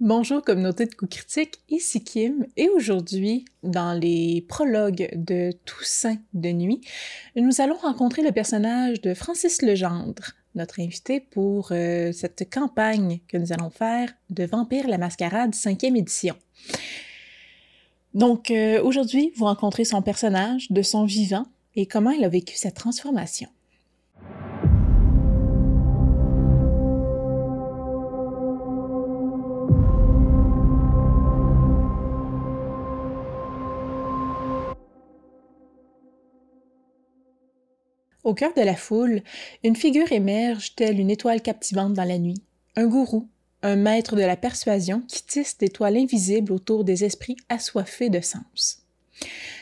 Bonjour communauté de coups critiques, ici Kim et aujourd'hui, dans les prologues de Toussaint de nuit, nous allons rencontrer le personnage de Francis Legendre, notre invité pour euh, cette campagne que nous allons faire de Vampire la Mascarade 5e édition. Donc euh, aujourd'hui, vous rencontrez son personnage, de son vivant et comment il a vécu cette transformation. Au cœur de la foule, une figure émerge telle une étoile captivante dans la nuit, un gourou, un maître de la persuasion qui tisse des toiles invisibles autour des esprits assoiffés de sens.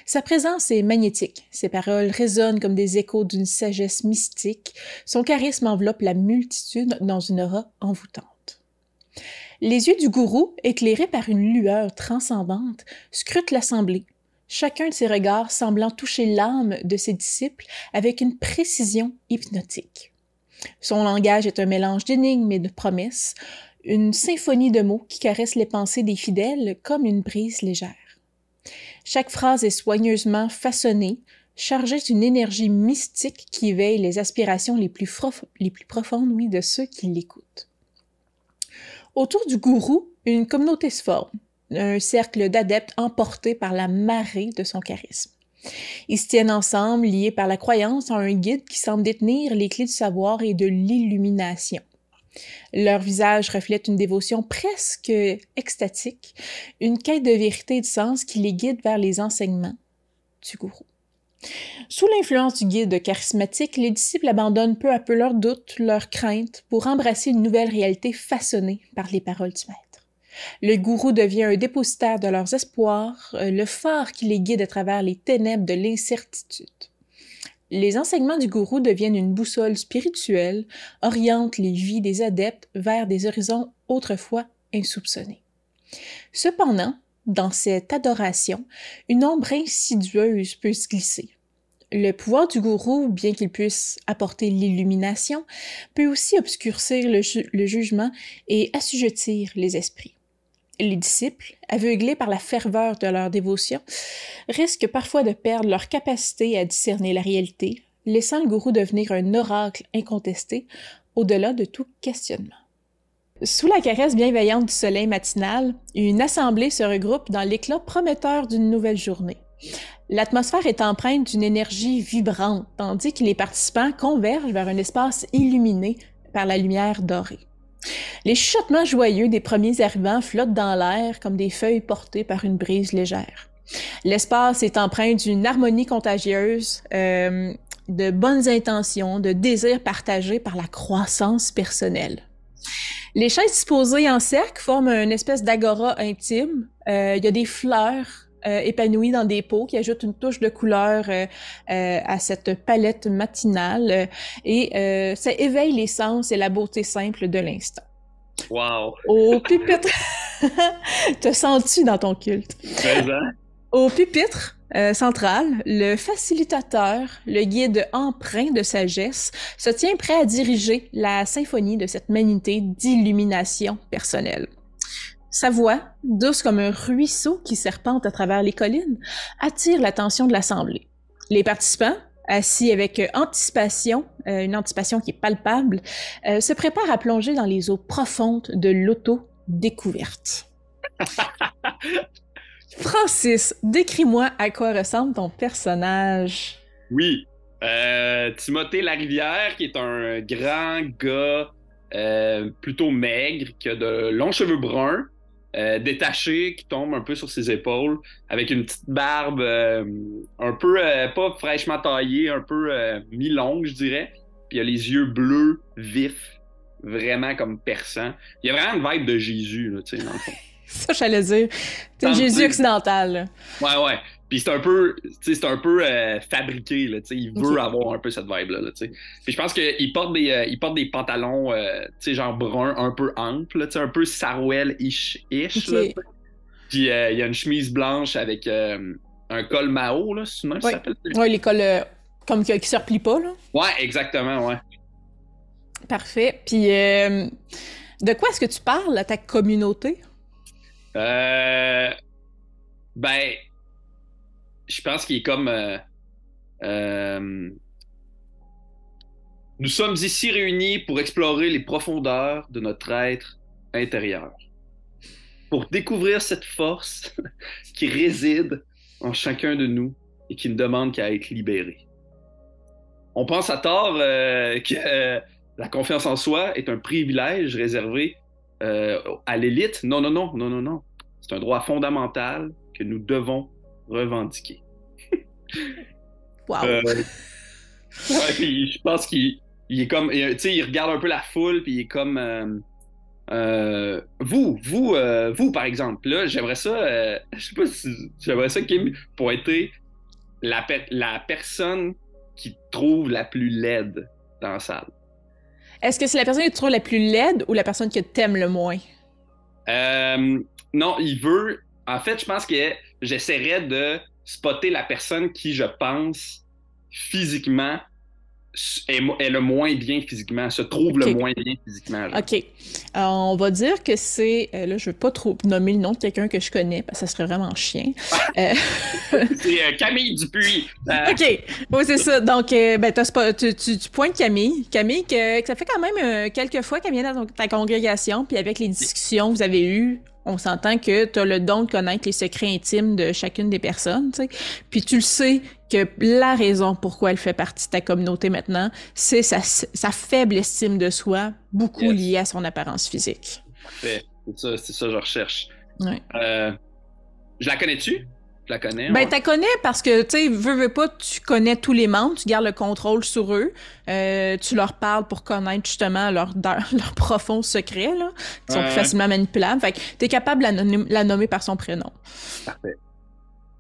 Sa présence est magnétique, ses paroles résonnent comme des échos d'une sagesse mystique, son charisme enveloppe la multitude dans une aura envoûtante. Les yeux du gourou, éclairés par une lueur transcendante, scrutent l'assemblée, chacun de ses regards semblant toucher l'âme de ses disciples avec une précision hypnotique. Son langage est un mélange d'énigmes et de promesses, une symphonie de mots qui caresse les pensées des fidèles comme une brise légère. Chaque phrase est soigneusement façonnée, chargée d'une énergie mystique qui éveille les aspirations les plus, profondes de ceux qui l'écoutent. Autour du gourou, une communauté se forme un cercle d'adeptes emportés par la marée de son charisme. Ils se tiennent ensemble, liés par la croyance en un guide qui semble détenir les clés du savoir et de l'illumination. Leur visage reflète une dévotion presque extatique, une quête de vérité et de sens qui les guide vers les enseignements du gourou. Sous l'influence du guide charismatique, les disciples abandonnent peu à peu leurs doutes, leurs craintes pour embrasser une nouvelle réalité façonnée par les paroles du maître. Le gourou devient un dépositaire de leurs espoirs, euh, le phare qui les guide à travers les ténèbres de l'incertitude. Les enseignements du gourou deviennent une boussole spirituelle, orientent les vies des adeptes vers des horizons autrefois insoupçonnés. Cependant, dans cette adoration, une ombre insidieuse peut se glisser. Le pouvoir du gourou, bien qu'il puisse apporter l'illumination, peut aussi obscurcir le, le jugement et assujettir les esprits. Les disciples, aveuglés par la ferveur de leur dévotion, risquent parfois de perdre leur capacité à discerner la réalité, laissant le gourou devenir un oracle incontesté au-delà de tout questionnement. Sous la caresse bienveillante du soleil matinal, une assemblée se regroupe dans l'éclat prometteur d'une nouvelle journée. L'atmosphère est empreinte d'une énergie vibrante, tandis que les participants convergent vers un espace illuminé par la lumière dorée. Les chuchotements joyeux des premiers arrivants flottent dans l'air comme des feuilles portées par une brise légère. L'espace est empreint d'une harmonie contagieuse, euh, de bonnes intentions, de désirs partagés par la croissance personnelle. Les chaises disposées en cercle forment une espèce d'agora intime. Euh, il y a des fleurs euh, épanouies dans des pots qui ajoutent une touche de couleur à cette palette matinale et ça éveille les sens et la beauté simple de l'instant. Wow! Au pupitre. Te sens-tu dans ton culte? Au pupitre euh, central, le facilitateur, le guide empreint de sagesse, se tient prêt à diriger la symphonie de cette manité d'illumination personnelle. Sa voix, douce comme un ruisseau qui serpente à travers les collines, attire l'attention de l'assemblée. Les participants, assis avec euh, anticipation, euh, une anticipation qui est palpable, euh, se prépare à plonger dans les eaux profondes de l'auto-découverte. Francis, décris-moi à quoi ressemble ton personnage. Oui, Timothée Larivière, qui est un grand gars plutôt maigre, qui a de longs cheveux bruns, euh, détaché qui tombe un peu sur ses épaules, avec une petite barbe euh, un peu, euh, pas fraîchement taillée, un peu mi-longue, je dirais. Puis il a les yeux bleus, vifs, vraiment comme perçants. Il y a vraiment une vibe de Jésus, là, tu sais, dans le fond. Ça, j'allais dire. C'est Jésus occidental. Ouais, ouais. Puis c'est un peu, c'est un peu euh, fabriqué, là, il veut avoir un peu cette vibe-là. Là, Puis je pense qu'il porte des, euh, il porte des pantalons, euh, genre bruns, un peu amples, un peu Sarwell-ish. ish Puis il y a une chemise blanche avec un col Mao, là, c'est ça s'appelle? Oui, les cols comme qui, ne se replie pas. Là. Ouais, exactement, ouais. Parfait. Puis de quoi est-ce que tu parles à ta communauté? Euh, ben, je pense qu'il est comme. euh, euh, nous sommes ici réunis pour explorer les profondeurs de notre être intérieur. Pour découvrir cette force qui réside en chacun de nous et qui ne demande qu'à être libérée. On pense à tort euh, que la confiance en soi est un privilège réservé à l'élite. Non, non, non, non, non, non. C'est un droit fondamental que nous devons revendiquer. Wow. Euh, ouais, puis je pense qu'il il est comme, tu sais, il regarde un peu la foule, puis il est comme, euh, euh, vous, vous, euh, vous par exemple, là, j'aimerais ça, je sais pas si, j'aimerais ça Kim pointer la, pe- la personne qui trouve la plus laide dans la salle. Est-ce que c'est la personne que tu trouves la plus laide ou la personne que t'aimes le moins? Euh, non, il veut. En fait, je pense que j'essaierais de spotter la personne qui, je pense, physiquement, est, est le moins bien physiquement, se trouve le moins bien physiquement. genre. OK. Euh, on va dire que c'est... euh, là, je veux pas trop nommer le nom de quelqu'un que je connais, parce que ça serait vraiment chien. Euh, C'est euh, Camille Dupuis. Euh, OK. Oui, c'est ça. Donc, ben, tu, tu- tu pointes Camille. Camille, que, que ça fait quand même quelques fois qu'elle vient dans ta congrégation, puis avec les discussions que vous avez eues, on s'entend que tu as le don de connaître les secrets intimes de chacune des personnes. Puis tu le sais que la raison pourquoi elle fait partie de ta communauté maintenant, c'est sa, sa faible estime de soi, beaucoup Yes. liée à son apparence physique. C'est ça, c'est ça que je recherche. Ouais. Euh, je la connais-tu? Je la connais. Ben, ouais. t'as connais parce que, tu sais, veux, veux pas, tu connais tous les membres, tu gardes le contrôle sur eux, euh, tu leur parles pour connaître justement leurs leur profonds secrets, là, qui sont Ouais, plus facilement manipulables. Fait que t'es capable de la, nommer- la nommer par son prénom. Parfait.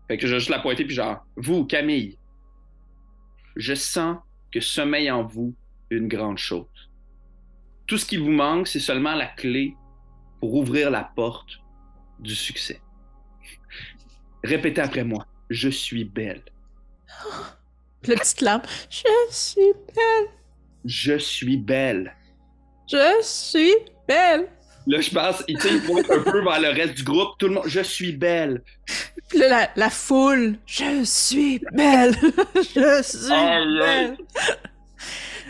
Fait que je vais juste la pointer, puis genre, vous, Camille, je sens que sommeille en vous une grande chose. Tout ce qu'il vous manque, c'est seulement la clé pour ouvrir la porte du succès. Répétez après moi. Je suis belle. Puis la petite lampe, je suis belle, Je suis belle. je suis belle. Là, je pense, il pointe un peu vers le reste du groupe. Tout le monde, je suis belle. Puis là, la, la foule, je suis belle, je suis belle.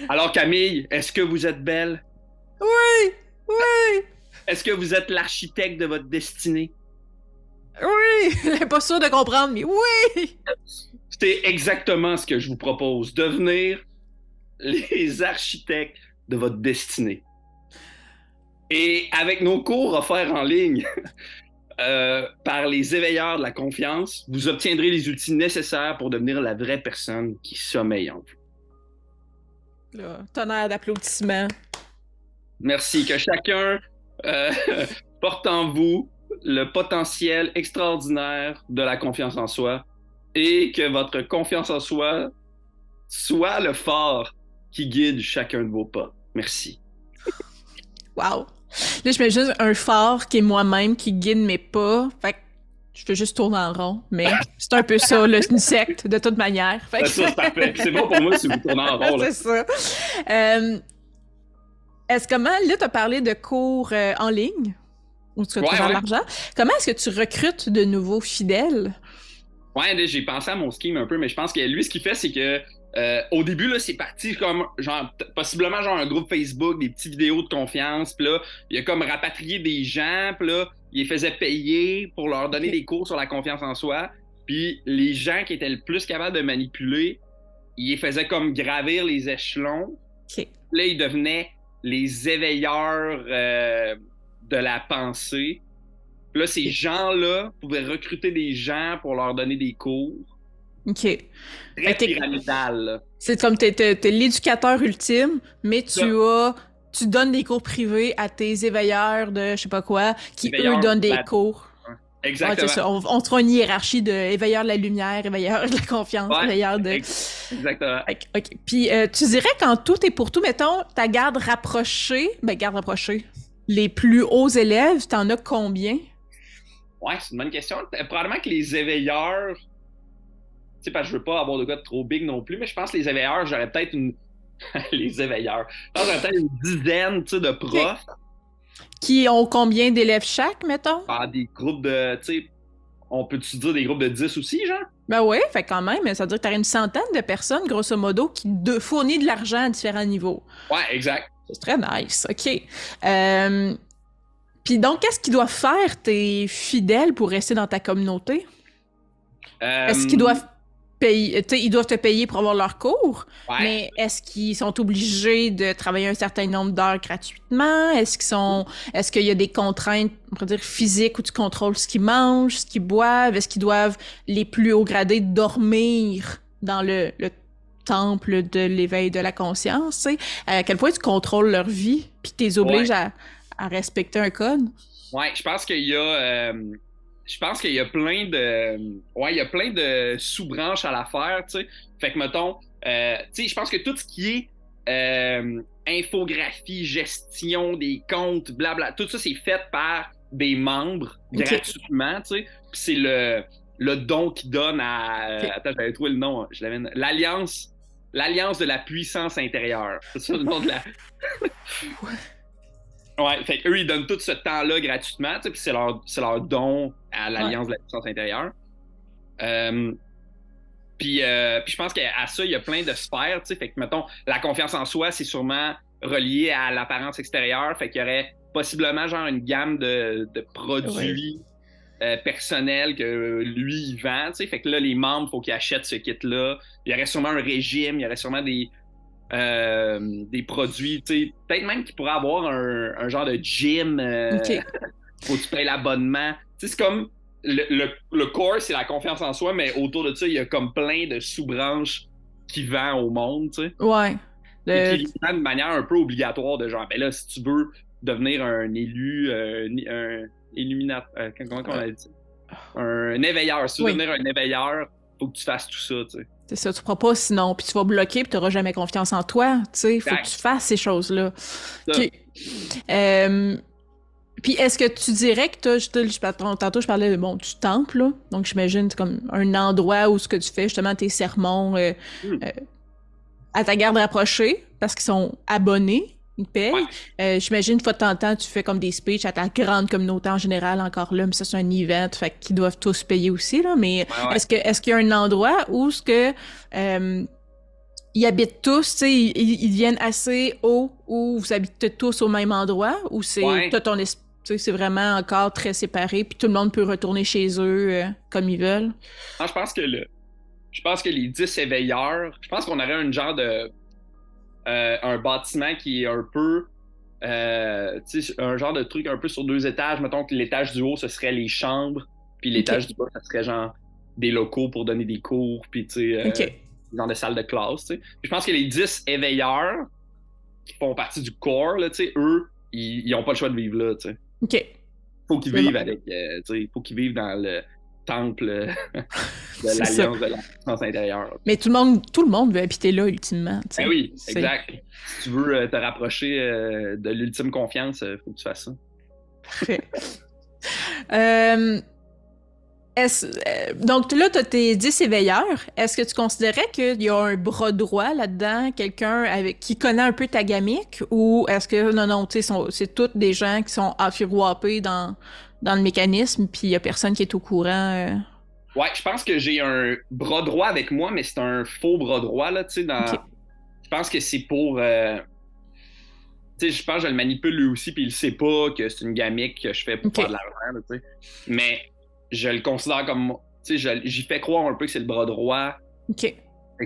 Alors, Camille, est-ce que vous êtes belle? Oui, oui, Est-ce que vous êtes l'architecte de votre destinée? Oui. Est pas sûre de comprendre, mais oui. C'est exactement ce que je vous propose. Devenir les architectes de votre destinée. Et avec nos cours offerts en ligne euh, par les éveilleurs de la confiance, vous obtiendrez les outils nécessaires pour devenir la vraie personne qui sommeille en vous. Là, tonnerre d'applaudissements. Merci. Que chacun euh, porte en vous le potentiel extraordinaire de la confiance en soi et que votre confiance en soi soit le phare qui guide chacun de vos pas. Merci. Wow. Là, je mets juste un phare qui est moi-même, qui guide mes pas. Fait que je fais juste tourner en rond. Mais c'est un peu ça, une secte, de toute manière. Fait que- Ça, c'est parfait. C'est bon pour moi si vous tournez en rond. c'est ça. Euh, est-ce comment, là, tu as parlé de cours euh, en ligne, où tu retrouves ouais. l'argent. Comment est-ce que tu recrutes de nouveaux fidèles? Ouais, j'ai pensé à mon scheme un peu, mais je pense que lui, ce qu'il fait, c'est que euh, au début, là, c'est parti comme genre possiblement genre un groupe Facebook, des petites vidéos de confiance, puis là, il a comme rapatrié des gens, puis là, il les faisait payer pour leur donner des cours sur la confiance en soi. Puis les gens qui étaient le plus capables de manipuler, il les faisait comme gravir les échelons. Là, ils devenaient les éveilleurs euh, de la pensée. Puis Là, ces gens-là pouvaient recruter des gens pour leur donner des cours. OK. Très pyramidal. C'est comme t'es l'éducateur ultime, mais tu as tu donnes des cours privés à tes éveilleurs de je sais pas quoi, qui Éveilleurs eux donnent des la- cours. Exactement. c'est ça. On, on fera une hiérarchie de éveilleurs de la lumière, éveilleurs de la confiance, Ouais, éveilleurs de. ex- Exactement. Ok, ok. Puis euh, tu dirais quand tout est pour tout, mettons, ta garde rapprochée, ben garde rapprochée, les plus hauts élèves, t'en as combien? Ouais, c'est une bonne question. Euh, Probablement que les éveilleurs. Tu sais, parce que je veux pas avoir de gars de trop big non plus, mais je pense que les éveilleurs, j'aurais peut-être une. les éveilleurs. J'aurais peut-être une dizaine tu sais, de profs. Qui ont combien d'élèves chaque, mettons? Ah, des groupes de, tu sais, on peut-tu dire des groupes de 10 aussi, genre? Ben oui, fait quand même, ça veut dire que tu une centaine de personnes, grosso modo, qui de, fournissent de l'argent à différents niveaux. Ouais, exact. C'est très nice, ok. Euh, puis donc, qu'est-ce qu'ils doivent faire tes fidèles pour rester dans ta communauté? Est-ce qu'ils doivent payer, ils doivent te payer pour avoir leur cours, mais est-ce qu'ils sont obligés de travailler un certain nombre d'heures gratuitement? Est-ce qu'ils sont, est-ce qu'il y a des contraintes, on pourrait dire physiques où tu contrôles ce qu'ils mangent, ce qu'ils boivent? Est-ce qu'ils doivent les plus hauts gradés dormir dans le, temple de l'éveil de la conscience? À quel point tu contrôles leur vie puis tu les obliges à, respecter un code? Ouais, je pense qu'il y a. Euh, je pense qu'il y a plein de ouais il y a plein de sous-branches à l'affaire tu sais fait que mettons euh, tu sais je pense que tout ce qui est euh, infographie gestion des comptes blabla tout ça c'est fait par des membres gratuitement tu sais c'est le le don qui donne à euh, attends j'avais trouvé le nom hein, je l'avais l'alliance l'alliance de la puissance intérieure. C'est ça le nom de la Ouais, fait eux, ils donnent tout ce temps-là gratuitement, puis c'est leur, leur don à l'Alliance de la puissance intérieure. Euh, puis, euh, puis je pense qu'à ça, il y a plein de sphères, tu sais, fait que, mettons, la confiance en soi, c'est sûrement relié à l'apparence extérieure, fait qu'il y aurait possiblement, genre, une gamme de, de produits euh, personnels que lui, il vend, tu sais, fait que là, les membres, il faut qu'ils achètent ce kit-là. Il y aurait sûrement un régime, il y aurait sûrement des, euh, des produits, peut-être même qu'il pourrait avoir un, genre de gym. Euh, faut que tu payes l'abonnement. C'est comme le, le, core, c'est la confiance en soi, mais autour de ça, il y a comme plein de sous-branches qui vendent au monde. tu sais. Ouais. Et qui de manière un peu obligatoire de genre, ben là, si tu veux devenir un élu, un illuminateur, comment on a dit? Un, éveilleur. Si tu veux devenir un éveilleur, faut que tu fasses tout ça, tu sais. C'est ça, tu ne pas sinon, puis tu vas bloquer, puis tu n'auras jamais confiance en toi. Tu sais, il faut que tu fasses ces choses-là. Euh, puis est-ce que tu dirais que tu tantôt je parlais bon, du temple, là. donc j'imagine c'est comme un endroit où ce que tu fais justement tes sermons euh, hmm. euh, à ta garde rapprochée, parce qu'ils sont abonnés, ils payent. Euh, j'imagine, une fois de temps en temps, tu fais comme des speeches à ta grande communauté en général, encore là, mais ça, c'est un event, fait qu'ils doivent tous payer aussi, là. Mais est-ce que est-ce qu'il y a un endroit où ce que euh, ils habitent tous, tu sais, ils, viennent assez haut où vous habitez tous au même endroit, ou c'est ton c'est vraiment encore très séparé, puis tout le monde peut retourner chez eux euh, comme ils veulent? je pense que le, je pense que les 10 éveilleurs, je pense qu'on aurait un genre de euh, un bâtiment qui est un peu. Euh, un genre de truc un peu sur deux étages. Mettons que l'étage du haut, ce serait les chambres, puis l'étage du bas, ça serait genre des locaux pour donner des cours, puis tu sais, euh, dans des salles de classe. je pense que les 10 éveilleurs qui font partie du corps, là, eux, ils n'ont pas le choix de vivre là. sais. OK. Faut qu'ils vivent avec. faut qu'ils vivent dans le temple de l'Alliance de la puissance intérieure. Mais tout le monde, tout le monde veut habiter là, ultimement. Ben oui, exact. Si tu veux euh, te rapprocher euh, de l'ultime confiance, il euh, faut que tu fasses ça. Parfait. donc là, tu as tes 10 éveilleurs. Est-ce que tu considérais qu'il y a un bras droit là-dedans, quelqu'un avec qui connaît un peu ta gamique, ou est-ce que non, non, tu sais, c'est toutes des gens qui sont affiroapés dans, dans le mécanisme, puis il y a personne qui est au courant. Euh? Ouais, je pense que j'ai un bras droit avec moi, mais c'est un faux bras droit, là, tu sais, dans... Je pense que c'est pour... Euh, tu sais, je pense que je le manipule lui aussi, puis il sait pas que c'est une gamique que je fais pour faire de l'argent, tu sais. Mais je le considère comme... Tu sais, j'y fais croire un peu que c'est le bras droit. OK.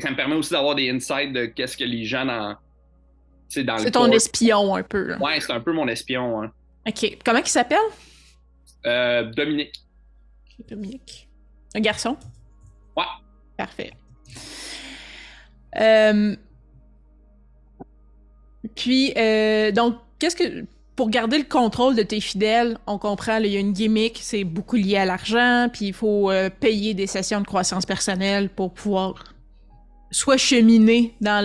ça me permet aussi d'avoir des insights de qu'est-ce que les gens dans... C'est ton espion un peu. Ouais, c'est un peu mon espion. Hein. OK. Comment il s'appelle? Euh, Dominique. Dominique. Un garçon? Ouais. Parfait. Euh, puis, euh, donc, qu'est-ce que. Pour garder le contrôle de tes fidèles, on comprend, il y a une gimmick, c'est beaucoup lié à l'argent, puis il faut payer des sessions de croissance personnelle pour pouvoir soit cheminer dans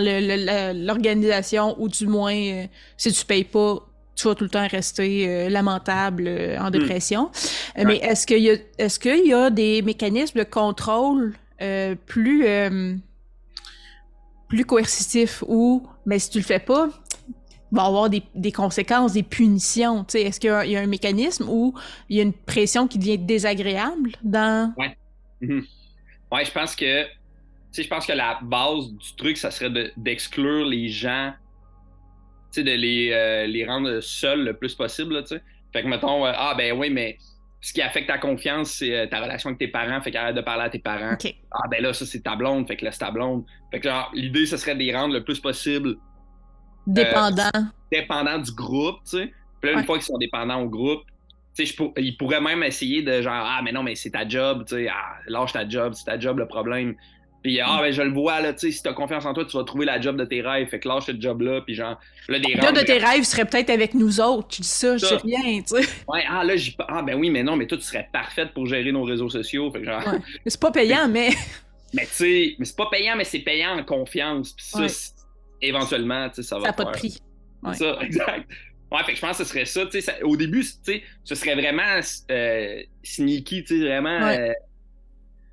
l'organisation, ou du moins, si tu payes pas, tu vas tout le temps rester euh, lamentable euh, en hmm. dépression. Euh, mais est-ce qu'il y a qu'il y a des mécanismes de contrôle plus plus coercitifs ou mais si tu le fais pas va avoir des, des conséquences, des punitions. Est-ce qu'il y, a un mécanisme où il y a une pression qui devient désagréable dans. Ouais. Mhm. Ouais, je pense que. je pense que la base du truc, ça serait d'exclure les gens, de les, euh, les rendre seuls le plus possible. Là, fait que, mettons, euh, ah ben oui, mais ce qui affecte ta confiance, c'est euh, ta relation avec tes parents, fait qu'arrête de parler à tes parents. Ah ben là, ça c'est ta blonde, fait que laisse ta blonde. Fait que l'idée, ce serait de les rendre le plus possible Dépendant. dépendant du groupe, tu sais. Puis là, une fois qu'ils sont dépendants au groupe, tu sais, ils pourraient même essayer de genre, ah, mais non, mais c'est ta job, tu sais, ah, lâche ta job, c'est ta job le problème. Puis, ah, ben, je le vois, là, tu sais, si t'as confiance en toi, tu vas trouver la job de tes rêves. Fait que lâche ce job-là, puis genre, là, des La job de tes rêves serait peut-être avec nous autres. Tu dis ça, je sais rien, tu sais. Ouais, ah, là, j'y Ah, ben oui, mais non, mais toi, tu serais parfaite pour gérer nos réseaux sociaux. Fait que genre. Ouais. C'est pas payant, mais. Mais, tu sais, mais c'est pas payant, mais c'est payant en confiance. Puis ça, éventuellement, tu sais, ça va. Ça n'a pas de prix. Ouais. Ça, exact. Ouais, fait que je pense que ce serait ça. Sais, au début, tu sais, ce serait vraiment euh, sneaky, tu sais, vraiment. Euh,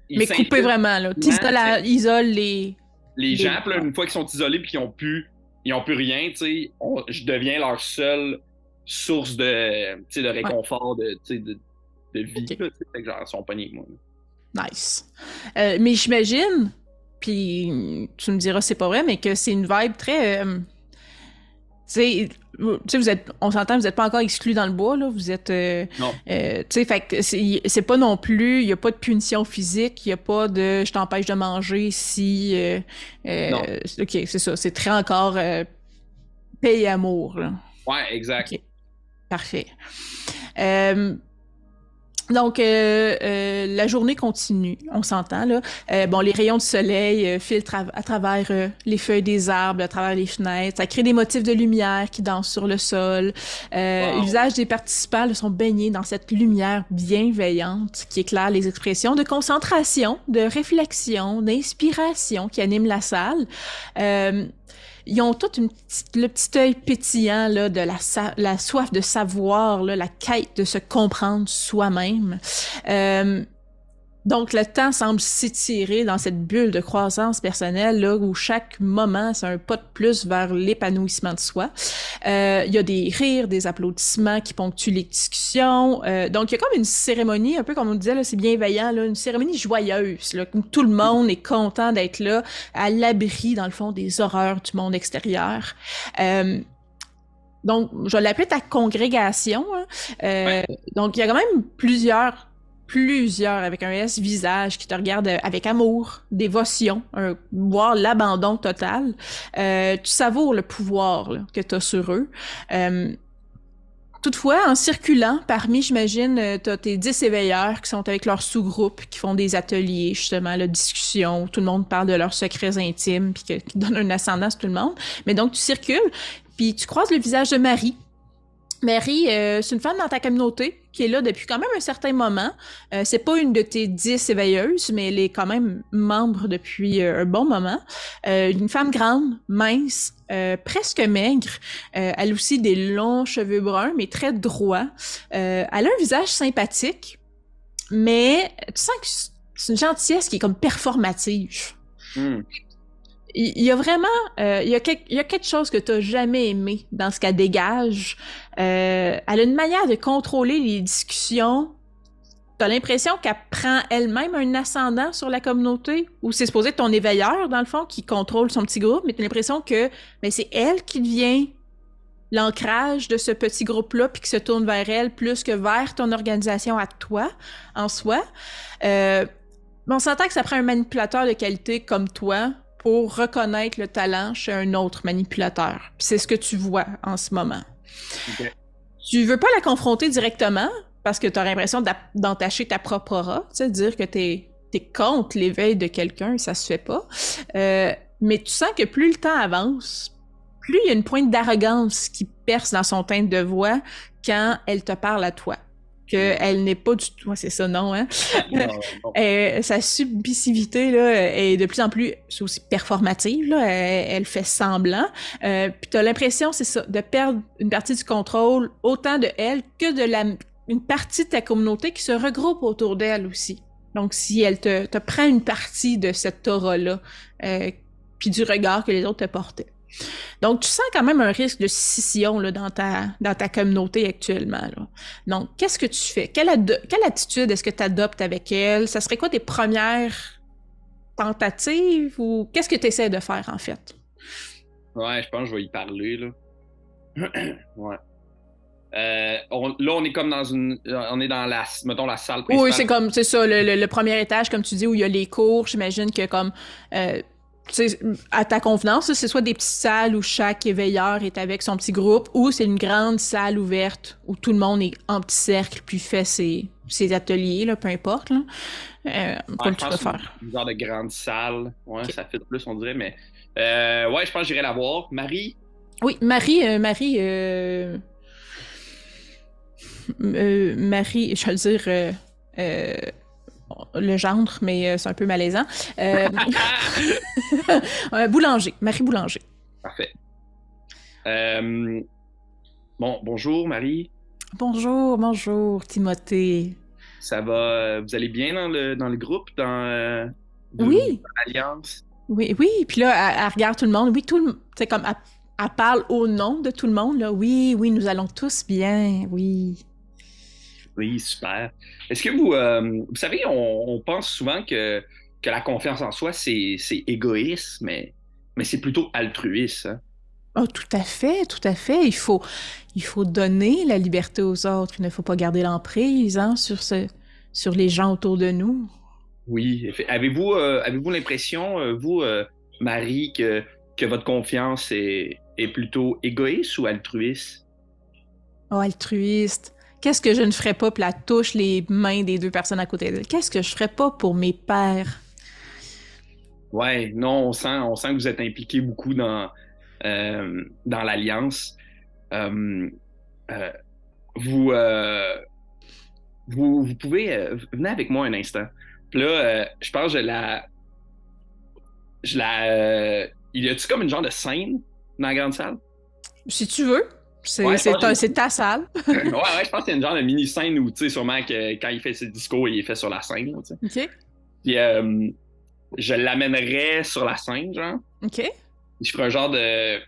mais couper vraiment, là. Isole, isole les. Les gens, là, une fois qu'ils sont isolés et qu'ils n'ont plus, ils ont plus rien, tu sais, je deviens leur seule source de, de réconfort, de, de, de vie. Okay. Là, fait que genre, ils sont pognés moi. Nice. Euh, mais j'imagine, puis tu me diras c'est pas vrai, mais que c'est une vibe très. Euh, tu sais, vous êtes, on s'entend, vous n'êtes pas encore exclu dans le bois, là. Vous êtes. Euh, non. Euh, tu sais, fait que c'est pas non plus. Il n'y a pas de punition physique, il n'y a pas de je t'empêche de manger si. Euh, non. Ok, c'est ça. C'est très encore paix et amour, là. Ouais, exact. Parfait. Donc, euh, euh, la journée continue, on s'entend là. Euh, bon, les rayons de soleil filtrent à, travers les feuilles des arbres, à travers les fenêtres. Ça crée des motifs de lumière qui dansent sur le sol. Les visages des participants sont baignés dans cette lumière bienveillante qui éclaire les expressions de concentration, de réflexion, d'inspiration qui animent la salle ils ont tout une le petit œil pétillant là, de la, soif de savoir, là, la quête de se comprendre soi-même. Euh, donc, le temps semble s'étirer dans cette bulle de croissance personnelle, là, où chaque moment, c'est un pas de plus vers l'épanouissement de soi. Euh, il y a des rires, des applaudissements qui ponctuent les discussions. Euh, donc, il y a comme une cérémonie, un peu comme on disait, là, c'est bienveillant, là, une cérémonie joyeuse, là, où tout le monde est content d'être là, à l'abri, dans le fond, des horreurs du monde extérieur. Euh, donc, je l'appeler ta congrégation. Hein. Euh, donc, il y a quand même plusieurs plusieurs avec un S visage qui te regarde avec amour, dévotion, voire l'abandon total. Euh, tu savoures le pouvoir que tu as sur eux. Euh, toutefois, en circulant, parmi, j'imagine, euh, tu as tes 10 éveilleurs qui sont avec leur sous-groupe, qui font des ateliers, justement, la discussion, où tout le monde parle de leurs secrets intimes, puis qui donnent un ascendant sur tout le monde. Mais donc, tu circules, puis tu croises le visage de Marie, Mary, euh, c'est une femme dans ta communauté qui est là depuis quand même un certain moment. Euh, c'est pas une de tes dix éveilleuses, mais elle est quand même membre depuis euh, un bon moment. une femme grande, mince, presque maigre. elle a aussi des longs cheveux bruns, mais très droits. elle a un visage sympathique, mais tu sens que c'est une gentillesse qui est comme performative. Hmm il y a vraiment euh, il, y a quelque, chose que tu n'as jamais aimé dans ce qu'elle dégage. Euh, elle a une manière de contrôler les discussions. Tu as l'impression qu'elle prend elle-même un ascendant sur la communauté, ou c'est supposé être ton éveilleur, dans le fond, qui contrôle son petit groupe, mais tu as l'impression que ben, c'est elle qui devient l'ancrage de ce petit groupe-là, puis qui se tourne vers elle plus que vers ton organisation à toi, en soi. Euh, on s'entend que ça prend un manipulateur de qualité comme toi pour reconnaître le talent chez un autre manipulateur. C'est ce que tu vois en ce moment. Tu veux pas la confronter directement parce que tu as l'impression d'entacher ta propre aura, tu sais, dire que tu es, contre l'éveil de quelqu'un, ça se fait pas. Euh, mais tu sens que plus le temps avance, plus il y a une pointe d'arrogance qui perce dans son teint de voix quand elle te parle à toi qu'elle n'est pas du tout. c'est ça, non, hein? Euh, sa submissivité là, est de plus en plus aussi performative. Là, elle, fait semblant. Euh, puis tu as l'impression, c'est ça, de perdre une partie du contrôle, autant de elle que de la, une partie de ta communauté qui se regroupe autour d'elle aussi. Donc, si elle te, te, prend une partie de cette aura-là, euh, puis du regard que les autres te portaient. Donc, tu sens quand même un risque de scission là, dans, ta, dans ta communauté actuellement. Là. Donc, qu'est-ce que tu fais? Quelle, quelle attitude est-ce que tu adoptes avec elle? Ça serait quoi tes premières tentatives ou qu'est-ce que tu essaies de faire en fait? Ouais, je pense que je vais y parler. Là. ouais. Euh, là, on est comme dans une. On est dans la, mettons, la salle principale. Oui, c'est comme, c'est ça, le, premier étage, comme tu dis, où il y a les cours. J'imagine que comme. Euh, à ta convenance, c'est soit des petites salles où chaque éveilleur est avec son petit groupe, ou c'est une grande salle ouverte où tout le monde est en petit cercle puis fait ses, ses ateliers, là, peu importe. Là. Euh, comme tu faire. Une genre de grande salle. Ouais, ça fait plus, on dirait, mais. Euh, ouais, je pense que j'irai la voir. Marie? Oui, Marie, euh, Marie. Marie, je veux dire le gendre, mais c'est un peu malaisant. Boulanger, Marie Boulanger. Parfait. bon, bonjour Marie. Bonjour, bonjour Timothée. Ça va, euh, vous allez bien dans le, dans le groupe, dans, euh, oui. l'Alliance? Oui, oui. Puis là, elle, regarde tout le monde. Oui, tout le c'est comme elle, parle au nom de tout le monde. Là. Oui, oui, nous allons tous bien. Oui. Oui, super. Est-ce que vous, euh, vous savez, on, pense souvent que, que la confiance en soi, c'est, égoïste, mais, mais c'est plutôt altruiste. Hein? Oh, tout à fait, tout à fait. Il faut, il faut donner la liberté aux autres. Il ne faut pas garder l'emprise hein, sur, ce, sur les gens autour de nous. Oui. Avez-vous euh, avez-vous l'impression, euh, vous, euh, Marie, que, que votre confiance est, est plutôt égoïste ou altruiste? Oh, altruiste. Qu'est-ce que je ne ferais pas pour la touche les mains des deux personnes à côté d'elle? Qu'est-ce que je ferais pas pour mes pères? Ouais, non, on sent, on sent que vous êtes impliqué beaucoup dans, euh, dans l'Alliance, euh, euh, vous, vous, vous, pouvez... venez avec moi un instant. Puis là, je pense que je la... Je la... il y a-tu comme une genre de scène dans la grande salle? Si tu veux. C'est ta, salle. ouais, ouais, je pense qu'il y a une genre de mini-scène où, tu sais, sûrement que quand il fait ses discours, il est fait sur la scène. OK. Puis je l'amènerais sur la scène, genre. OK. Je ferai un genre de.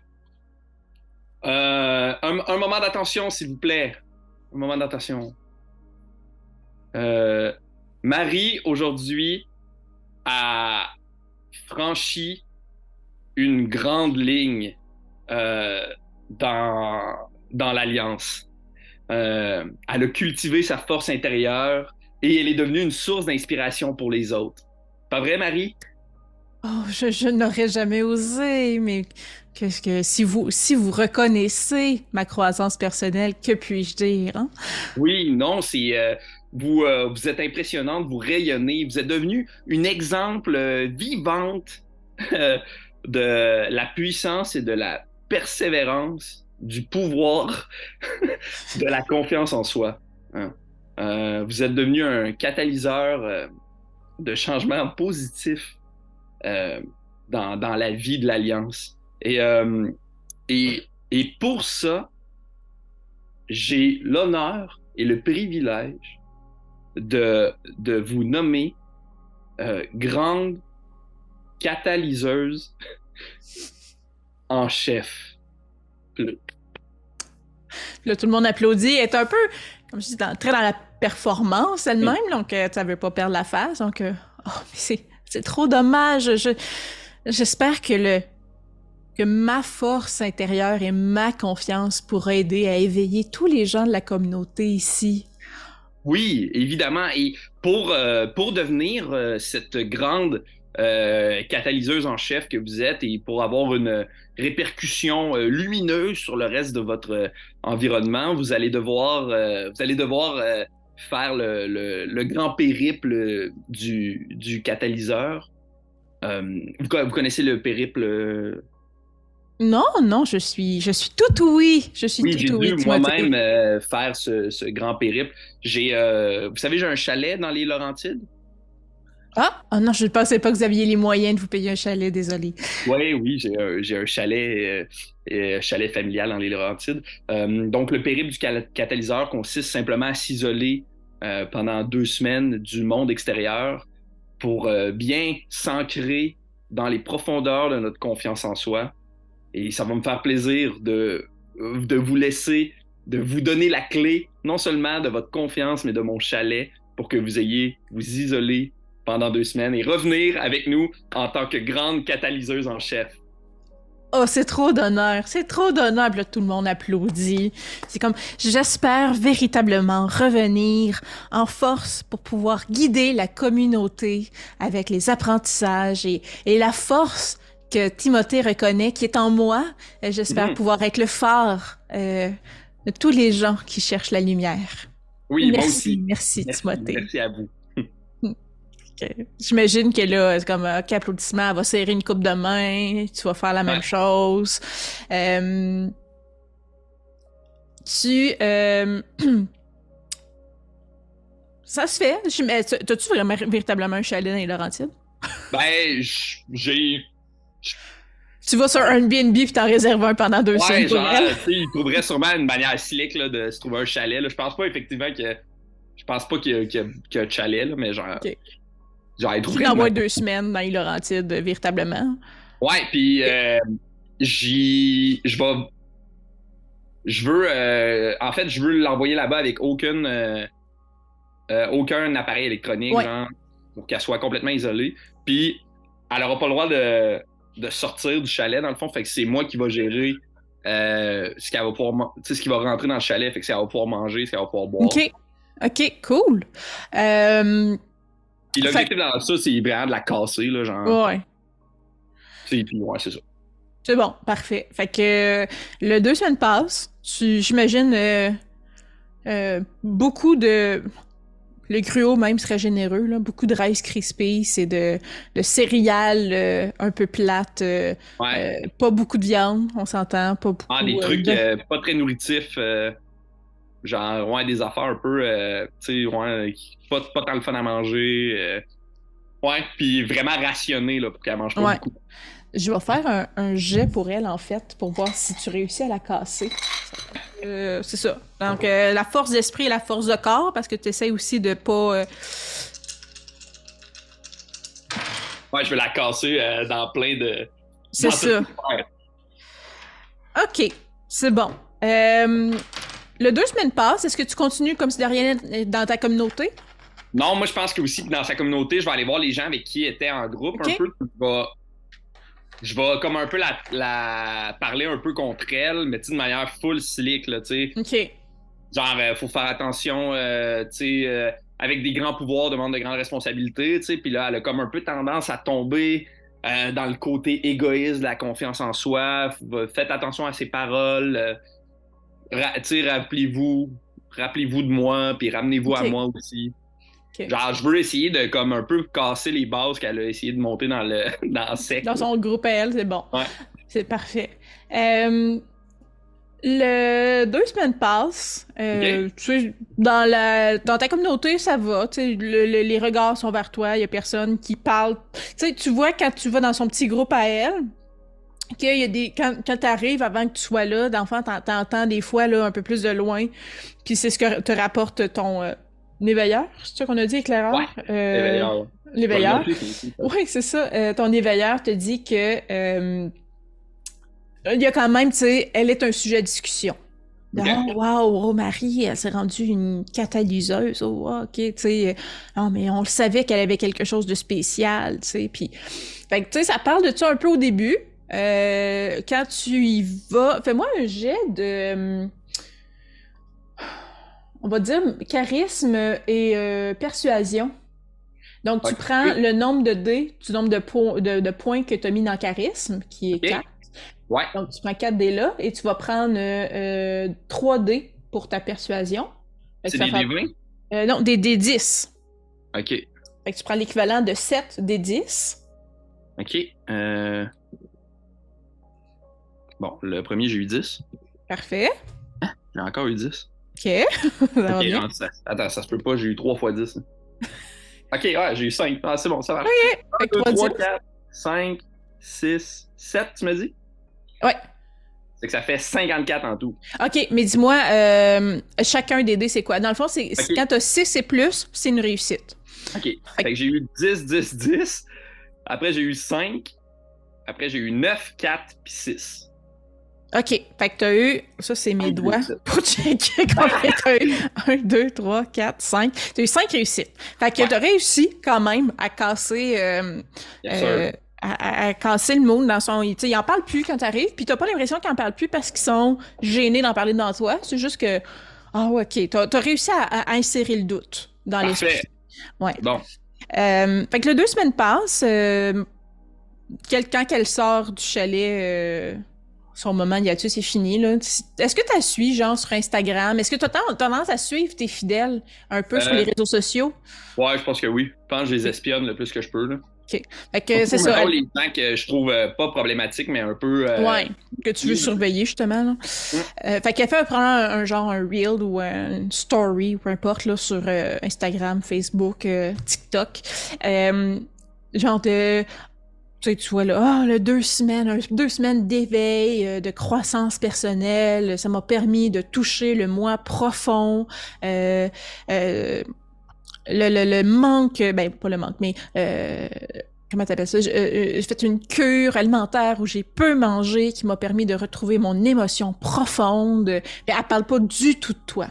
Euh, un, moment d'attention, s'il vous plaît. Un moment d'attention. Euh, Marie, aujourd'hui, a franchi une grande ligne euh, dans, dans l'Alliance. elle a cultivé sa force intérieure et elle est devenue une source d'inspiration pour les autres. Pas vrai, Marie? Oh, je, n'aurais jamais osé, mais qu'est-ce que si vous si vous reconnaissez ma croissance personnelle, que puis-je dire hein? Oui, non, c'est euh, vous euh, vous êtes impressionnante, vous rayonnez, vous êtes devenue une exemple euh, vivante de la puissance et de la persévérance, du pouvoir, de la confiance en soi. Hein. vous êtes devenu un catalyseur de changement positif euh, dans, la vie de l'Alliance. Et, euh, pour ça, j'ai l'honneur et le privilège de, vous nommer euh, grande catalyseuse en chef. Là, tout le monde applaudit. Elle est un peu, comme je dis, très dans la performance elle-même, donc ça veut pas perdre la face. Donc, oh, mais c'est trop dommage. j'espère que le que ma force intérieure et ma confiance pourraient aider à éveiller tous les gens de la communauté ici. Oui, évidemment. Et pour, euh, pour devenir euh, cette grande euh, catalyseuse en chef que vous êtes et pour avoir une répercussion lumineuse sur le reste de votre environnement, vous allez devoir, vous allez devoir faire le, grand périple du, du catalyseur. Euh, vous, connaissez le périple euh? Non, non, je suis, je suis tout oui. Je suis oui, j'ai dû moi-même euh, faire ce, grand périple. J'ai, vous savez, j'ai un chalet dans les Laurentides? Ah, oh non, je ne pensais pas que vous aviez les moyens de vous payer un chalet, désolé. Oui, oui, j'ai un, un chalet, chalet familial dans les Laurentides. donc, le périple du catalyseur consiste simplement à s'isoler euh, pendant deux semaines du monde extérieur pour euh, bien s'ancrer dans les profondeurs de notre confiance en soi Et ça va me faire plaisir de, de vous laisser, de vous donner la clé, non seulement de votre confiance, mais de mon chalet pour que vous ayez vous isoler pendant deux semaines et revenir avec nous en tant que grande catalyseuse en chef. Oh, c'est trop d'honneur, c'est trop d'honneur. Tout le monde applaudit. C'est comme, j'espère véritablement revenir en force pour pouvoir guider la communauté avec les apprentissages et, et la force que Timothée reconnaît qui est en moi. J'espère Mhm. pouvoir être le phare euh, de tous les gens qui cherchent la lumière. Oui, moi merci, aussi. merci, Merci, Timothée. merci à vous. J'imagine que là, c'est comme, OK, applaudissement, elle va serrer une coupe de main, tu vas faire la même chose. Euh, tu... euh, ça se fait. Tu- T'as-tu vraiment véritablement un chalet dans les Laurentides? Ben, j'ai. Tu vas sur Airbnb puis t'en réserves un pendant deux Ouais, semaines genre, il trouverait sûrement une manière slick là, de se trouver un chalet. Là. Je pense pas effectivement que. Je pense pas qu'il y a, y y un chalet, là, mais genre. Genre, une- deux semaines dans les Laurentides, véritablement. Ouais, puis euh, j'y. Je vais. Je veux. euh, En fait, je veux l'envoyer là-bas avec aucun. euh, aucun appareil électronique, Ouais. genre, pour qu'elle soit complètement isolée. Puis, elle aura pas le droit de, de sortir du chalet, dans le fond. Fait que c'est moi qui va gérer ce qu'elle va pouvoir. man- Tu sais, ce qui va rentrer dans le chalet. Fait que c'est elle va pouvoir manger, ce qu'elle va pouvoir boire. OK. OK, cool. Euh, Puis l'objectif dans ça, c'est vraiment de la casser, là, genre. ouais. Tu sais, Puis, ouais, c'est ça. C'est bon, parfait. Fait que euh, le deux semaines passent. Tu, j'imagine euh, euh, beaucoup de. Le gruau même serait généreux, là. Beaucoup de Rice Krispies et de, de céréales un peu plates. Ouais. pas beaucoup de viande, on s'entend. Pas beaucoup. Ah, des trucs de- pas très nourritifs. Genre, ouais, des affaires un peu, euh, tu sais, ouais, pas, pas tant le fun à manger. euh, ouais, puis vraiment rationné, là, pour qu'elle mange pas Ouais. beaucoup. Je vais faire un, un jet pour elle, en fait, pour voir si tu réussis à la casser. Euh, c'est ça. Donc, euh, la force d'esprit et la force de corps, parce que tu essaies aussi de pas. euh, Ouais, je vais la casser euh, dans plein de. C'est ça. OK, c'est bon. Le deux semaines passent. Est-ce que tu continues comme si de rien n'était dans ta communauté? Non, moi, je pense que aussi dans sa communauté, je vais aller voir les gens avec qui était en groupe un peu. Je vais, je vais comme un peu la, la parler un peu contre elle, mais tu sais, de manière full slick, là, tu sais. OK. Genre, euh, faut faire attention, euh, tu sais, euh, avec des grands pouvoirs demande de grandes responsabilités, tu sais. Puis là, elle a comme un peu tendance à tomber euh, dans le côté égoïste de la confiance en soi. Faites attention à ses paroles. Rappelez-vous, rappelez-vous de moi, puis ramenez-vous à moi aussi. Genre, je veux essayer de comme un peu casser les bases qu'elle a essayé de monter dans le dans. Dans son groupe à elle, c'est bon. Ouais. C'est parfait. Euh, le deux semaines passent. Euh, Tu sais, dans, la, dans ta communauté, ça va. Tu sais, le- le- les regards sont vers toi. Il y a personne qui parle. Tu sais, tu vois quand tu vas dans son petit groupe à elle, qu'il y a des quand, quand tu arrives avant que tu sois là, d'enfant, t'en- t'entends des fois là un peu plus de loin. Puis c'est ce que te rapporte ton euh, éveilleur, c'est ça qu'on a dit, éclaireur? Ouais, Euh, Éveilleur. L'éveilleur? Oui, c'est ça. Euh, ton éveilleur te dit que il y a quand même, tu sais, elle est un sujet de discussion. De, Ok. Oh, wow, Romarie, elle s'est rendue une catalyseuse. Oh, wow, ok, tu sais. Non, mais on le savait qu'elle avait quelque chose de spécial, tu sais. Puis, fait que, tu sais, ça parle de ça un peu au début. Euh, quand tu y vas, fais-moi un jet de. hum, On va dire charisme et euh, persuasion. Donc, tu prends le nombre de dés, du nombre de, po- de, de points que tu as mis dans charisme, qui est Ok. 4. Ouais. Donc, tu prends 4 dés là et tu vas prendre euh, 3 dés pour ta persuasion. C'est des D20? euh, non, des dés 10. Ok. Fait que tu prends l'équivalent de 7 des 10. Ok. Euh... Bon, le premier, j'ai eu 10. Parfait. J'ai encore eu 10. OK. ça va Ok, bien. non, ça- attends, ça se peut pas, j'ai eu 3 fois 10. hein. ok, ouais, j'ai eu 5. Ah, c'est bon, ça va. Fait que 2, 3 3, dés. 4, 5, 6, 7, tu m'as dit? Ouais. C'est que ça fait 54 en tout. OK, mais dis-moi, euh, chacun des dés, c'est quoi? Dans le fond, c'est Ok. quand tu as 6 et plus, c'est une réussite. Ok. Fait que j'ai eu 10, 10, 10. Après, j'ai eu 5. Après, j'ai eu 9, 4, puis 6. OK. Fait que t'as eu. Ça, c'est mes doigts pour checker combien t'as eu. 1, 2, 3, 4, 5. T'as eu 5 réussites. Fait que t'as réussi quand même à casser. Euh, euh, à, casser le monde dans son. Tu sais, il en parle plus quand t'arrives, puis t'as pas l'impression qu'il en parle plus parce qu'ils sont gênés d'en parler devant toi. C'est juste que. Ah, ouais, OK. T'as as réussi à, insérer le doute dans l'esprit. Ouais. Bon. Euh, fait que le deux semaines passent. Euh, quand elle sort du chalet, son moment tu c'est fini. Là. Est-ce que tu as suivi, genre, sur Instagram? Est-ce que tu as tendance à suivre tes fidèles un peu sur les réseaux sociaux? Ouais, je pense que oui. Je pense que je les espionne le plus que je peux. Là. OK. Fait que c'est ça. les gens que je trouve pas problématiques, mais un peu. Ouais, que tu veux surveiller, justement. Là. fait qu'elle fait prendre un, genre un reel ou une story, peu importe, là, sur Instagram, Facebook, TikTok. genre de tu sais, tu vois là, ah, le deux semaines, deux semaines d'éveil, euh, de croissance personnelle, ça m'a permis de toucher le moi profond, euh, euh, le, le, le, manque, ben pas le manque, mais euh, comment t'appelles ça? J'ai fait une cure alimentaire où j'ai peu mangé, qui m'a permis de retrouver mon émotion profonde. Mais elle parle pas du tout de toi.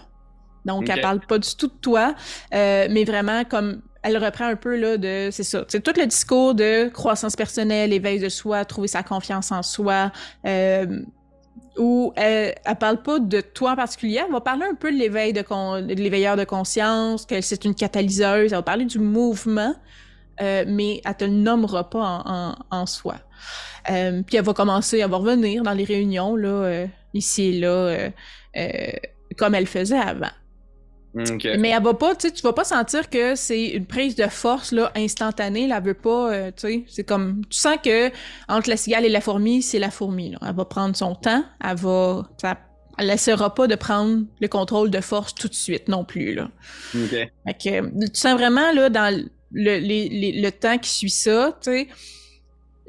Donc, elle parle pas du tout de toi, mais vraiment comme elle reprend un peu là de c'est ça. C'est tout le discours de croissance personnelle éveil de soi trouver sa confiance en soi euh, où elle, elle parle pas de toi en particulier. Elle va parler un peu de l'éveil de, de l'éveilleur de conscience que c'est une catalyseuse. Elle va parler du mouvement euh, mais elle te nommera pas en, en, soi. Euh, puis elle va commencer elle va revenir dans les réunions là euh, ici et là euh, euh, comme elle faisait avant mais elle va pas, tu sais, tu vas pas sentir que c'est une prise de force là instantanée. Là, elle veut pas, euh, tu sais, c'est comme, tu sens que entre la cigale et la fourmi, c'est la fourmi. Là. Elle va prendre son temps. Elle va, ça, elle laissera pas de prendre le contrôle de force tout de suite non plus là. Fait que, tu sens vraiment là dans le, le temps qui suit ça, tu sais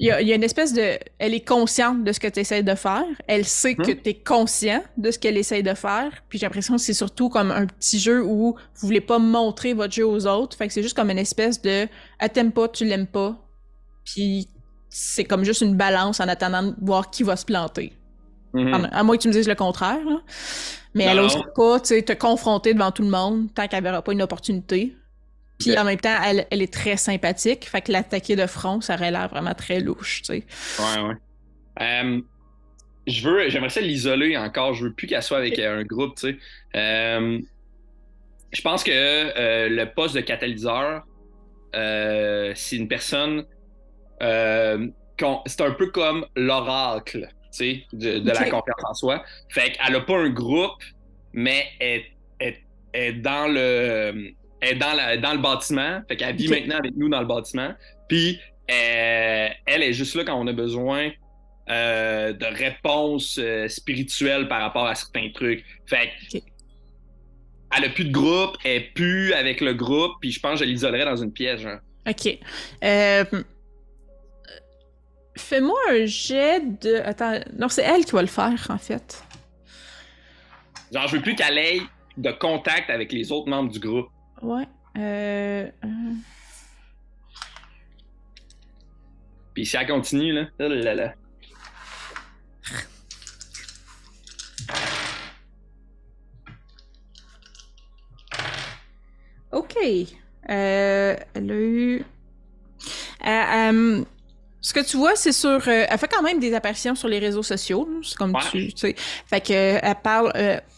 il y, a, une espèce de. Elle est consciente de ce que tu essaies de faire. Elle sait que hum. tu es conscient de ce qu'elle essaie de faire. Puis j'ai l'impression que c'est surtout comme un petit jeu où vous voulez pas montrer votre jeu aux autres. Fait que c'est juste comme une espèce de. Elle t'aime pas, tu l'aimes pas. Puis c'est comme juste une balance en attendant de voir qui va se planter. Mm-hmm. À moins que tu me dises le contraire. Là. Mais elle ose pas te confronter devant tout le monde tant qu'elle verra pas une opportunité. Puis en même temps, elle, elle, est très sympathique. Fait que l'attaquer de front, ça aurait l'air vraiment très louche, tu sais. Ouais, ouais. Euh, je veux, j'aimerais ça l'isoler encore. Je veux plus qu'elle soit avec euh, un groupe, tu sais. Euh, je pense que le poste de catalyseur, c'est une personne. c'est un peu comme l'oracle, tu sais, de, la confiance en soi. Fait qu'elle a pas un groupe, mais elle est dans le est dans, la, dans le bâtiment. Fait qu'elle vit maintenant avec nous dans le bâtiment. Puis euh, elle est juste là quand on a besoin euh, de réponses euh, spirituelles par rapport à certains trucs. Fait que, elle a plus de groupe, elle est plus avec le groupe, puis je pense que je l'isolerais dans une pièce, genre. OK. Fais-moi un jet de. Attends, non, c'est elle qui va le faire, en fait. Genre, je veux plus qu'elle ait de contact avec les autres membres du groupe. Ouais. Euh... Puis si elle continue, là, là, là, là. OK. Euh, elle a eu... Euh, euh, ce que tu vois, c'est sur. Euh, elle fait quand même des apparitions sur les réseaux sociaux, c'est comme tu, tu sais. Fait que elle parle.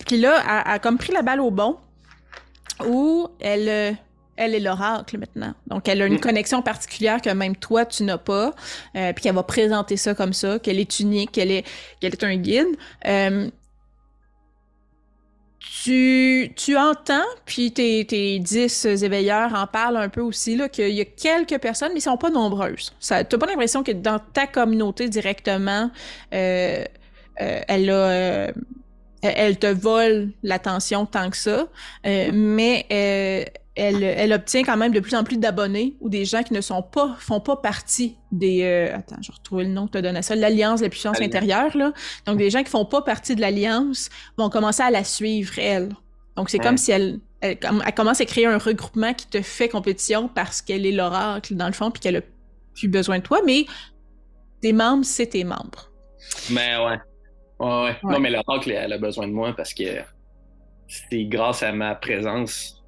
Puis là, elle, elle, a comme pris la balle au bon où elle, euh, elle est l'oracle maintenant. Donc, elle a une mm. connexion particulière que même toi, tu n'as pas, euh, puis qu'elle va présenter ça comme ça, qu'elle est unique, qu'elle est, qu'elle est un guide. Euh, tu, tu entends, puis tes, tes dix éveilleurs en parlent un peu aussi, là, qu'il y a quelques personnes, mais ils sont pas nombreuses. Ça, t'as pas l'impression que dans ta communauté directement, euh, elle a elle te vole l'attention tant que ça, euh, mais euh, elle, elle, obtient quand même de plus en plus d'abonnés ou des gens qui ne sont pas, font pas partie des. Euh, attends, je retrouve le nom que tu donné ça, l'Alliance de la puissance intérieure. Là. Donc, des gens qui font pas partie de l'Alliance vont commencer à la suivre, elle. Donc, c'est comme si elle, elle, commence à créer un regroupement qui te fait compétition parce qu'elle est l'oracle, dans le fond, puis qu'elle a plus besoin de toi, mais tes membres, c'est tes membres. Mais ouais. Ouais, Non, mais l'oracle, elle a besoin de moi parce que c'est grâce à ma présence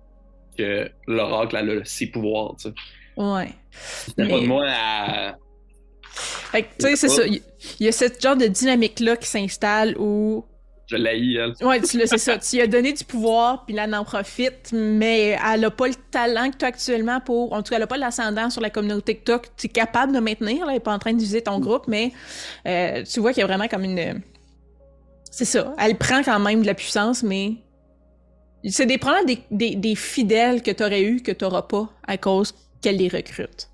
que l'oracle a ses pouvoirs, tu sais. Ouais. C'est pas de moi à. Fait que, tu sais, c'est ça. Il y a ce genre de dynamique-là qui s'installe où. Je l'ai, elle. Ouais, c'est ça. Tu lui as donné du pouvoir, puis là, elle en profite, mais elle a pas le talent que tu as actuellement pour. En tout cas, elle a pas l'ascendant sur la communauté que tu es capable de maintenir. Là. Elle est pas en train d'utiliser ton groupe, mais euh, tu vois qu'il y a vraiment comme une. C'est ça. Elle prend quand même de la puissance, mais c'est des problèmes des, des, fidèles que tu aurais eu que tu n'auras pas à cause qu'elle les recrute.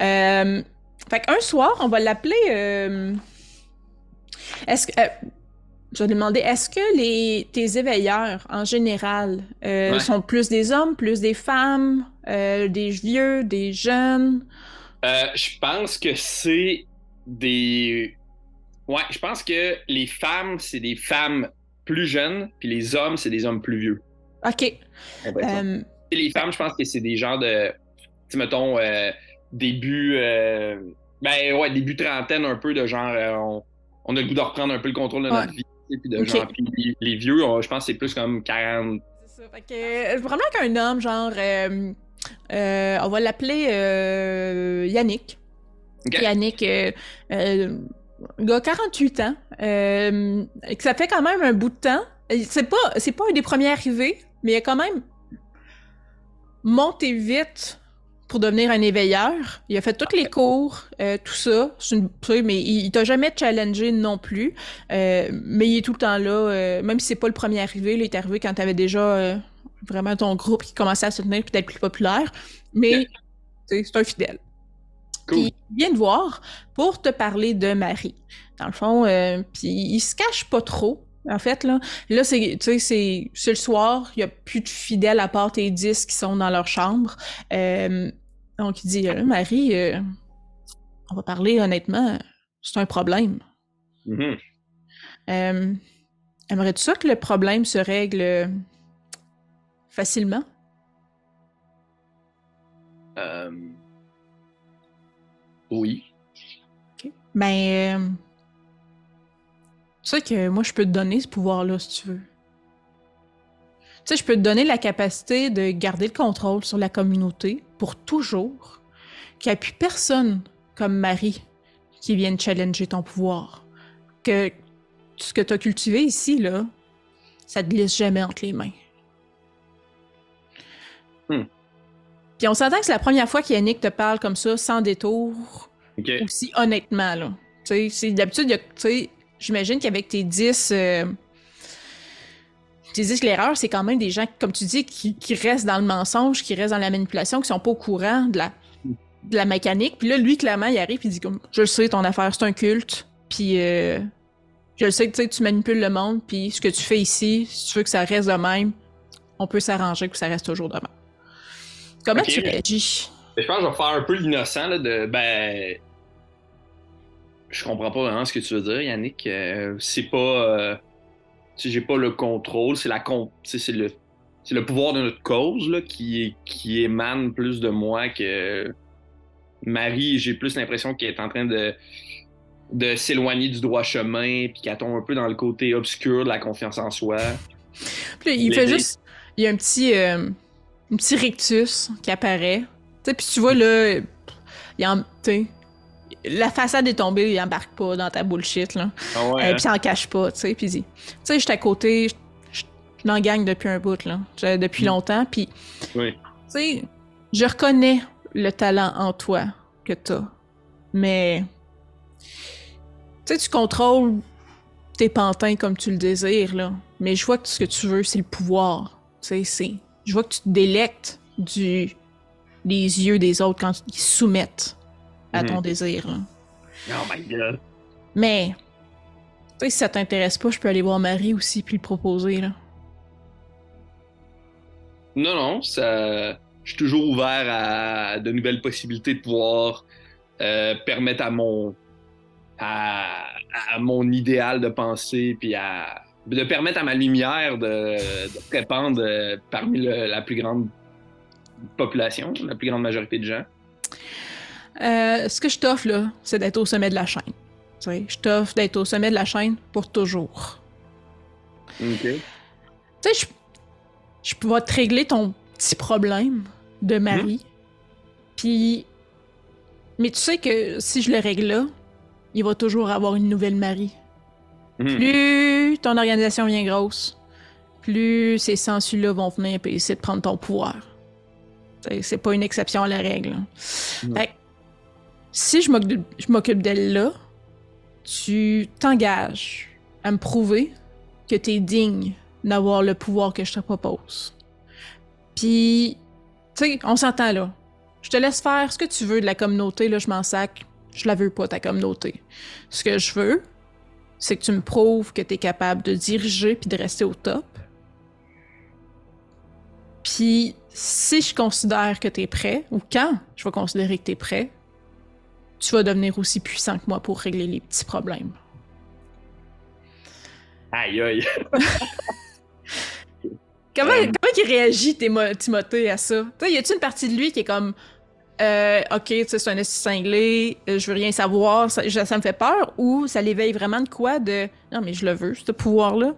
Euh, fait qu'un soir, on va l'appeler. Euh, est-ce que. Euh, je vais demander, est-ce que les, tes éveilleurs, en général, sont plus des hommes, plus des femmes, des vieux, des jeunes? je pense que c'est des. Ouais, je pense que les femmes, c'est des femmes plus jeunes, puis les hommes, c'est des hommes plus vieux. OK. Euh, les femmes, je pense que c'est des gens de, tu mettons, euh, début, euh, ben ouais, début trentaine, un peu de genre, on, a le goût de reprendre un peu le contrôle de notre vie, puis de genre, les, vieux, je pense que c'est plus comme 40. C'est ça, fait que, vraiment qu'un homme, genre, on va l'appeler Yannick. Yannick, un gars 48 ans, euh, que ça fait quand même un bout de temps. C'est pas, c'est pas un des premiers arrivés, mais il a quand même monté vite pour devenir un éveilleur. Il a fait tous les cours, euh, tout ça. Une, mais il, t'a jamais challengé non plus. Euh, mais il est tout le temps là, même si c'est pas le premier arrivé. il est arrivé quand t'avais déjà vraiment ton groupe qui commençait à se tenir peut-être plus populaire. Mais c'est un fidèle. Puis il vient te voir pour te parler de Marie. Dans le fond, euh, puis il se cache pas trop. En fait, là, là c'est, c'est, le soir, il n'y a plus de fidèles à part tes dix qui sont dans leur chambre. Euh, donc, il dit, euh, Marie, on va parler honnêtement, c'est un problème. Mm-hmm. aimerais-tu ça que le problème se règle facilement? Oui. OK. Ben, euh, tu sais que moi, je peux te donner ce pouvoir-là, si tu veux. Tu sais, je peux te donner la capacité de garder le contrôle sur la communauté pour toujours, qu'il n'y a plus personne comme Marie qui vienne challenger ton pouvoir. Que ce que tu as cultivé ici, là, ça te glisse jamais entre les mains. Puis on s'entend que c'est la première fois qu'Yannick te parle comme ça, sans détour. Aussi honnêtement, là. Tu sais, d'habitude, j'imagine qu'avec tes 10... Euh, tes 10 éclaireurs, c'est quand même des gens, comme tu dis, qui, restent dans le mensonge, qui restent dans la manipulation, qui sont pas au courant de la, de la mécanique. Puis là, lui, clairement, il arrive et il dit comme, je le sais, ton affaire, c'est un culte. Puis euh, je le sais que tu manipules le monde. Puis ce que tu fais ici, si tu veux que ça reste de même, on peut s'arranger que ça reste toujours de même. Comment tu réagis? Je pense que je vais faire un peu l'innocent de ben. Je comprends pas vraiment ce que tu veux dire, Yannick. Euh, c'est pas. Euh, j'ai pas le contrôle, c'est la c'est le. C'est le pouvoir de notre cause là, qui, qui émane plus de moi que Marie. J'ai plus l'impression qu'elle est en train de, de s'éloigner du droit chemin, puis qu'elle tombe un peu dans le côté obscur de la confiance en soi. Puis il fait juste. Il y a un petit. Euh, un petit rictus qui apparaît. Tu puis tu vois, là, il en, la façade est tombée, il embarque pas dans ta bullshit, là. Ah ouais, euh, Puis il en cache pas, tu sais. Puis tu sais, j'étais à côté, je n'en gagne depuis un bout, là. Depuis mm. longtemps, puis... Oui. Tu sais, je reconnais le talent en toi que t'as, mais... Tu sais, tu contrôles tes pantins comme tu le désires, là. Mais je vois que ce que tu veux, c'est le pouvoir. Tu sais, c'est... Je vois que tu te délectes du les yeux des autres quand ils soumettent à ton mhm. désir. Oh my god. Mais, tu sais, si ça t'intéresse pas, je peux aller voir Marie aussi puis le proposer, là. Non, non, ça. Je suis toujours ouvert à de nouvelles possibilités de pouvoir euh, permettre à mon. À, mon idéal de pensée, puis à. De permettre à ma lumière de, de répandre euh, parmi la plus grande population, la plus grande majorité de gens? Euh, ce que je t'offre, là, c'est d'être au sommet de la chaîne. Je t'offre d'être au sommet de la chaîne pour toujours. Ok. Tu sais, je, je peux te régler ton petit problème de mari. Puis. Mais tu sais que si je le règle là, il va toujours avoir une nouvelle mari. Mhm. Plus ton organisation vient grosse, plus ces sensus-là vont venir et essayer de prendre ton pouvoir. C'est- pas une exception à la règle. hein. Fait que, si je m'occupe d'elle là, tu t'engages à me prouver que t'es digne d'avoir le pouvoir que je te propose. Puis, tu sais, on s'entend là. Je te laisse faire ce que tu veux de la communauté, là, je m'en sac. Je la veux pas, ta communauté. Ce que je veux, c'est que tu me prouves que tu es capable de diriger puis de rester au top. Puis si je considère que tu es prêt, ou quand je vais considérer que tu es prêt, tu vas devenir aussi puissant que moi pour régler les petits problèmes. Aïe, aïe. Comment, Euh. comment il réagit, Timo- Timothée, à ça? Y a-tu une partie de lui qui est comme euh, Ok, tu sais, c'est un esti cinglé, euh, je veux rien savoir, ça, je- ça me fait peur, ou ça l'éveille vraiment de quoi de Non, mais je le veux, ce pouvoir-là?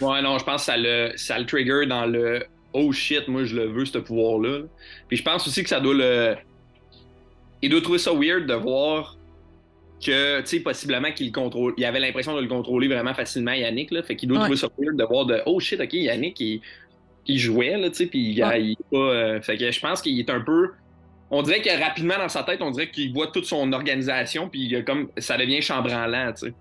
Ouais, non, je pense que ça le, ça le trigger dans le oh shit, moi je le veux, ce pouvoir-là. Puis je pense aussi que ça doit le. Il doit trouver ça weird de voir que, tu sais, possiblement qu'il le contrôle. Il avait l'impression de le contrôler vraiment facilement, Yannick, là. Fait qu'il doit Ouais. trouver ça weird de voir de oh shit, ok, Yannick, il, il jouait, là, tu sais, puis il, Ouais. il est pas. euh, fait que je pense qu'il est un peu. On dirait que rapidement dans sa tête, on dirait qu'il voit toute son organisation, puis il a comme ça devient chambranlant, tu sais.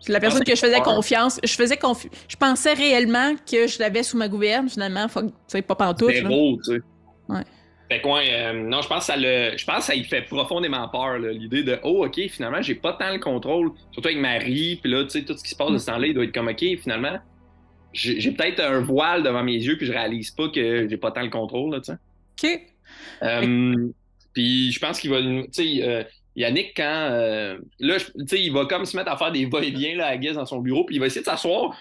C'est la personne que je faisais peur. confiance. Je faisais confi- Je pensais réellement que je l'avais sous ma gouverne, finalement. Tu sais, pas pantoute. là. Zéro, tu sais. Ouais. Fait que ouais, euh, non, je pense que ça le. Je pense que ça lui fait profondément peur, l'idée de Oh, ok, finalement, j'ai pas tant le contrôle. Surtout avec Marie, puis là, tu sais, tout ce qui se passe de ce temps-là, il doit être comme ok, finalement, j'ai peut-être un voile devant mes yeux, puis je réalise pas que j'ai pas tant le contrôle, là, tu sais. Ok. Euh, puis je pense qu'il va. Tu sais, euh, Yannick, quand. euh, là, tu sais, il va comme se mettre à faire des va-et-vient là, à Guess dans son bureau, puis il va essayer de s'asseoir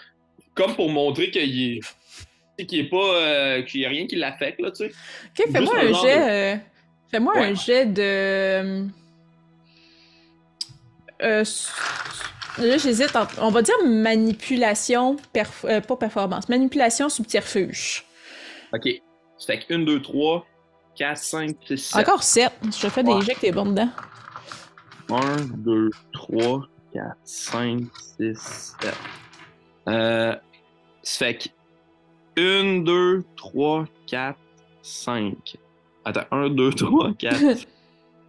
comme pour montrer qu'il est. Qu'il est pas. euh, qu'il a rien qui l'affecte, là, tu sais. Ok, fais-moi un jet. euh, Fais-moi Ouais. un jet de. Euh, s- Là, j'hésite entre. On va dire manipulation. perf- euh, pas performance. Manipulation subterfuge. OK. Fait que 1, 2, 3, 4, 5, 6, 7. Encore 7. Je fais des jets que t'es bon dedans. 1, 2, 3, 4, 5, 6, 7. Euh, ça fait que 1, 2, 3, 4, 5. Attends, 1, 2, 3, 4.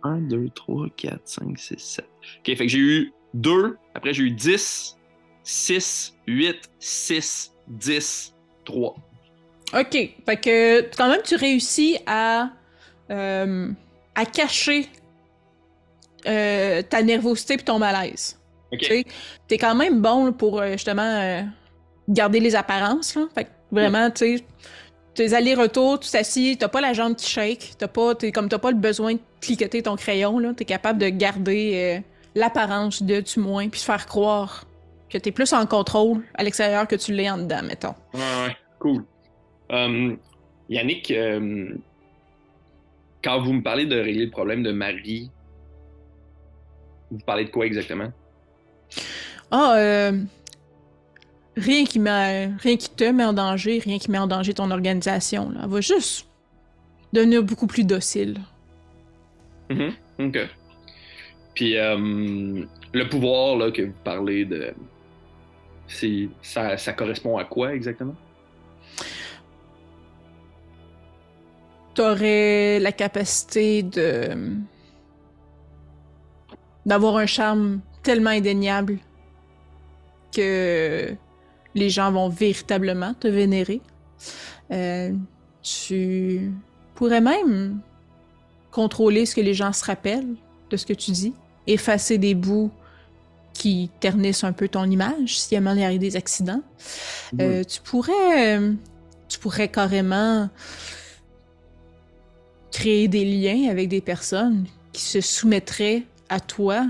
1, 2, 3, 4, 5, 6, 7. OK, fait que j'ai eu 2. Après, j'ai eu 10, 6, 8, 6, 10, 3. Ok. Fait que quand même, tu réussis à. euh, à cacher euh, ta nervosité puis ton malaise. OK. Tu sais, t'es quand même bon pour euh, justement garder les apparences. Là. Fait que vraiment, tu sais, tes allers-retours, tu t'assis, t'as pas la jambe qui shake, t'as pas, t'es, comme t'as pas le besoin de cliqueter ton crayon, là, t'es capable de garder euh, l'apparence de du moins, puis faire croire que t'es plus en contrôle à l'extérieur que tu l'es en dedans, mettons. Ouais, ouais, cool. Euh, Yannick, euh, quand vous me parlez de régler le problème de Marie, vous parlez de quoi exactement? Ah, euh, rien qui rien qui te met en danger, rien qui met en danger ton organisation. Là. Elle va juste devenir beaucoup plus docile. Mhm, Ok. Puis euh, le pouvoir là, que vous parlez de. C'est, ça, ça correspond à quoi exactement? T'aurais la capacité de d'avoir un charme tellement indéniable que les gens vont véritablement te vénérer. Euh, tu pourrais même contrôler ce que les gens se rappellent de ce que tu dis, effacer des bouts qui ternissent un peu ton image si jamais il arrive des accidents. Euh, tu pourrais, euh, tu pourrais carrément créer des liens avec des personnes qui se soumettraient à toi.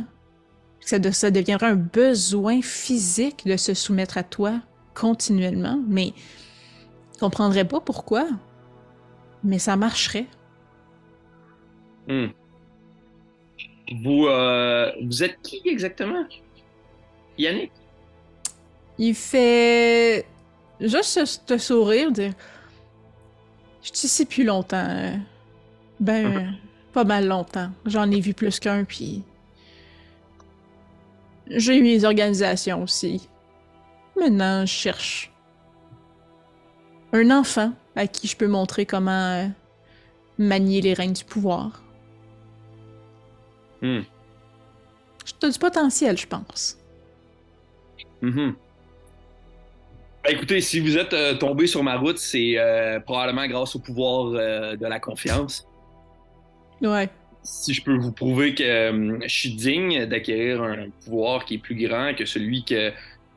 Ça, de- ça deviendrait un besoin physique de se soumettre à toi continuellement, mais je comprendrais pas pourquoi. Mais ça marcherait. Hmm. Vous, euh, vous êtes qui exactement? Yannick? Il fait juste ce, sourire, dire Je suis ici plus longtemps. Hein. Ben, pas mal longtemps. J'en ai vu plus qu'un, puis. J'ai eu mes organisations aussi. Maintenant, je cherche un enfant à qui je peux montrer comment euh, manier les règnes du pouvoir. T'as du potentiel, je pense. Mm écoutez, si vous êtes euh, tombé sur ma route, c'est euh, probablement grâce au pouvoir de la confiance. Ouais. Si je peux vous prouver que je suis digne d'acquérir un pouvoir qui est plus grand que celui que,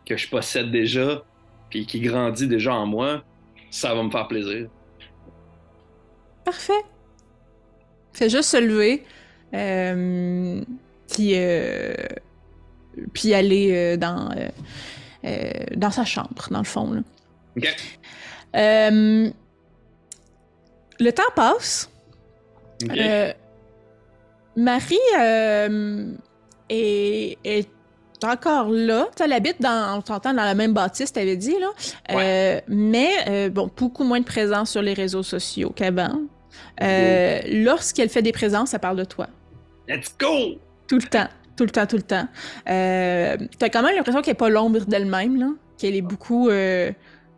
que je possède déjà, puis qui grandit déjà en moi, ça va me faire plaisir. Parfait. Fais juste se lever. Euh, puis, euh, puis aller euh, dans, dans sa chambre, dans le fond. OK. le temps passe. Marie est, est encore là. Tu habites dans, on s'entend dans la même bâtisse, t'avais dit, là. Euh, mais, euh, bon, beaucoup moins de présence sur les réseaux sociaux qu'avant. Euh, lorsqu'elle fait des présences, ça parle de toi. Let's go! Tout le temps, tout le temps, tout le temps. T'as quand même l'impression qu'elle n'est pas l'ombre d'elle-même, là. Qu'elle est beaucoup... tu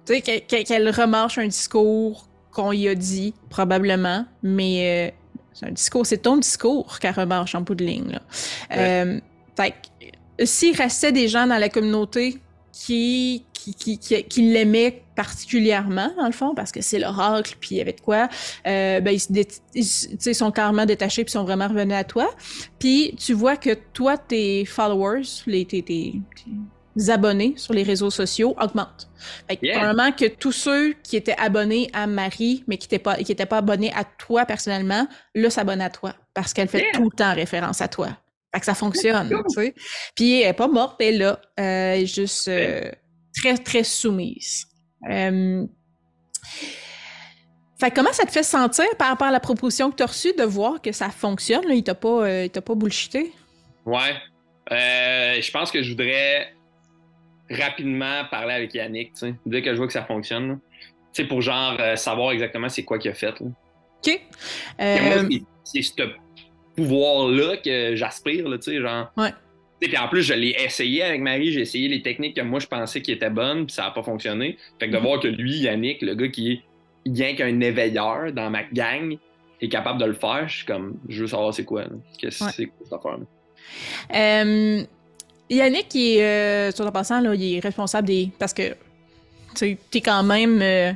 sais, qu'elle remarche un discours qu'on y a dit, probablement, mais... c'est un discours, c'est ton discours qu'elle remarche en bout de ligne, là. fait s'il restait des gens dans la communauté qui, qui, qui, qui, l'aimaient particulièrement, dans le fond, parce que c'est l'oracle, puis il y avait de quoi, euh, ben, ils, sont carrément détachés, puis sont vraiment revenus à toi. Puis tu vois que toi, tes followers, les, tes, tes, abonnés sur les réseaux sociaux augmentent. Fait que, que tous ceux qui étaient abonnés à Marie, mais qui n'étaient pas, qui étaient pas abonnés à toi personnellement, là, s'abonnent à toi, parce qu'elle fait tout le temps référence à toi. Fait que ça fonctionne, tu sais. Puis elle est pas morte, elle est là. Euh, elle est juste euh, très, très soumise. Euh... Fait comment ça te fait sentir par rapport à la proposition que tu as reçue de voir que ça fonctionne? Là? Il t'a pas, euh, pas bullshité? Ouais. je pense que je voudrais rapidement parler avec Yannick, tu sais. Dès que je vois que ça fonctionne. Tu sais, pour genre savoir exactement c'est quoi qu'il a fait. Là. OK. c'est pouvoir-là que j'aspire, tu sais, genre. Ouais. Puis en plus, je l'ai essayé avec Marie, j'ai essayé les techniques que moi je pensais qui étaient bonnes, puis ça n'a pas fonctionné. Fait que de mm-hmm. voir que lui, Yannick, le gars qui est bien qu'un éveilleur dans ma gang, est capable de le faire, je suis comme, je veux savoir c'est quoi, qu'est-ce que c'est quoi cette affaire euh, Yannick, il est, euh, sur le passant, là, il est responsable des. Parce que tu es quand même. Euh,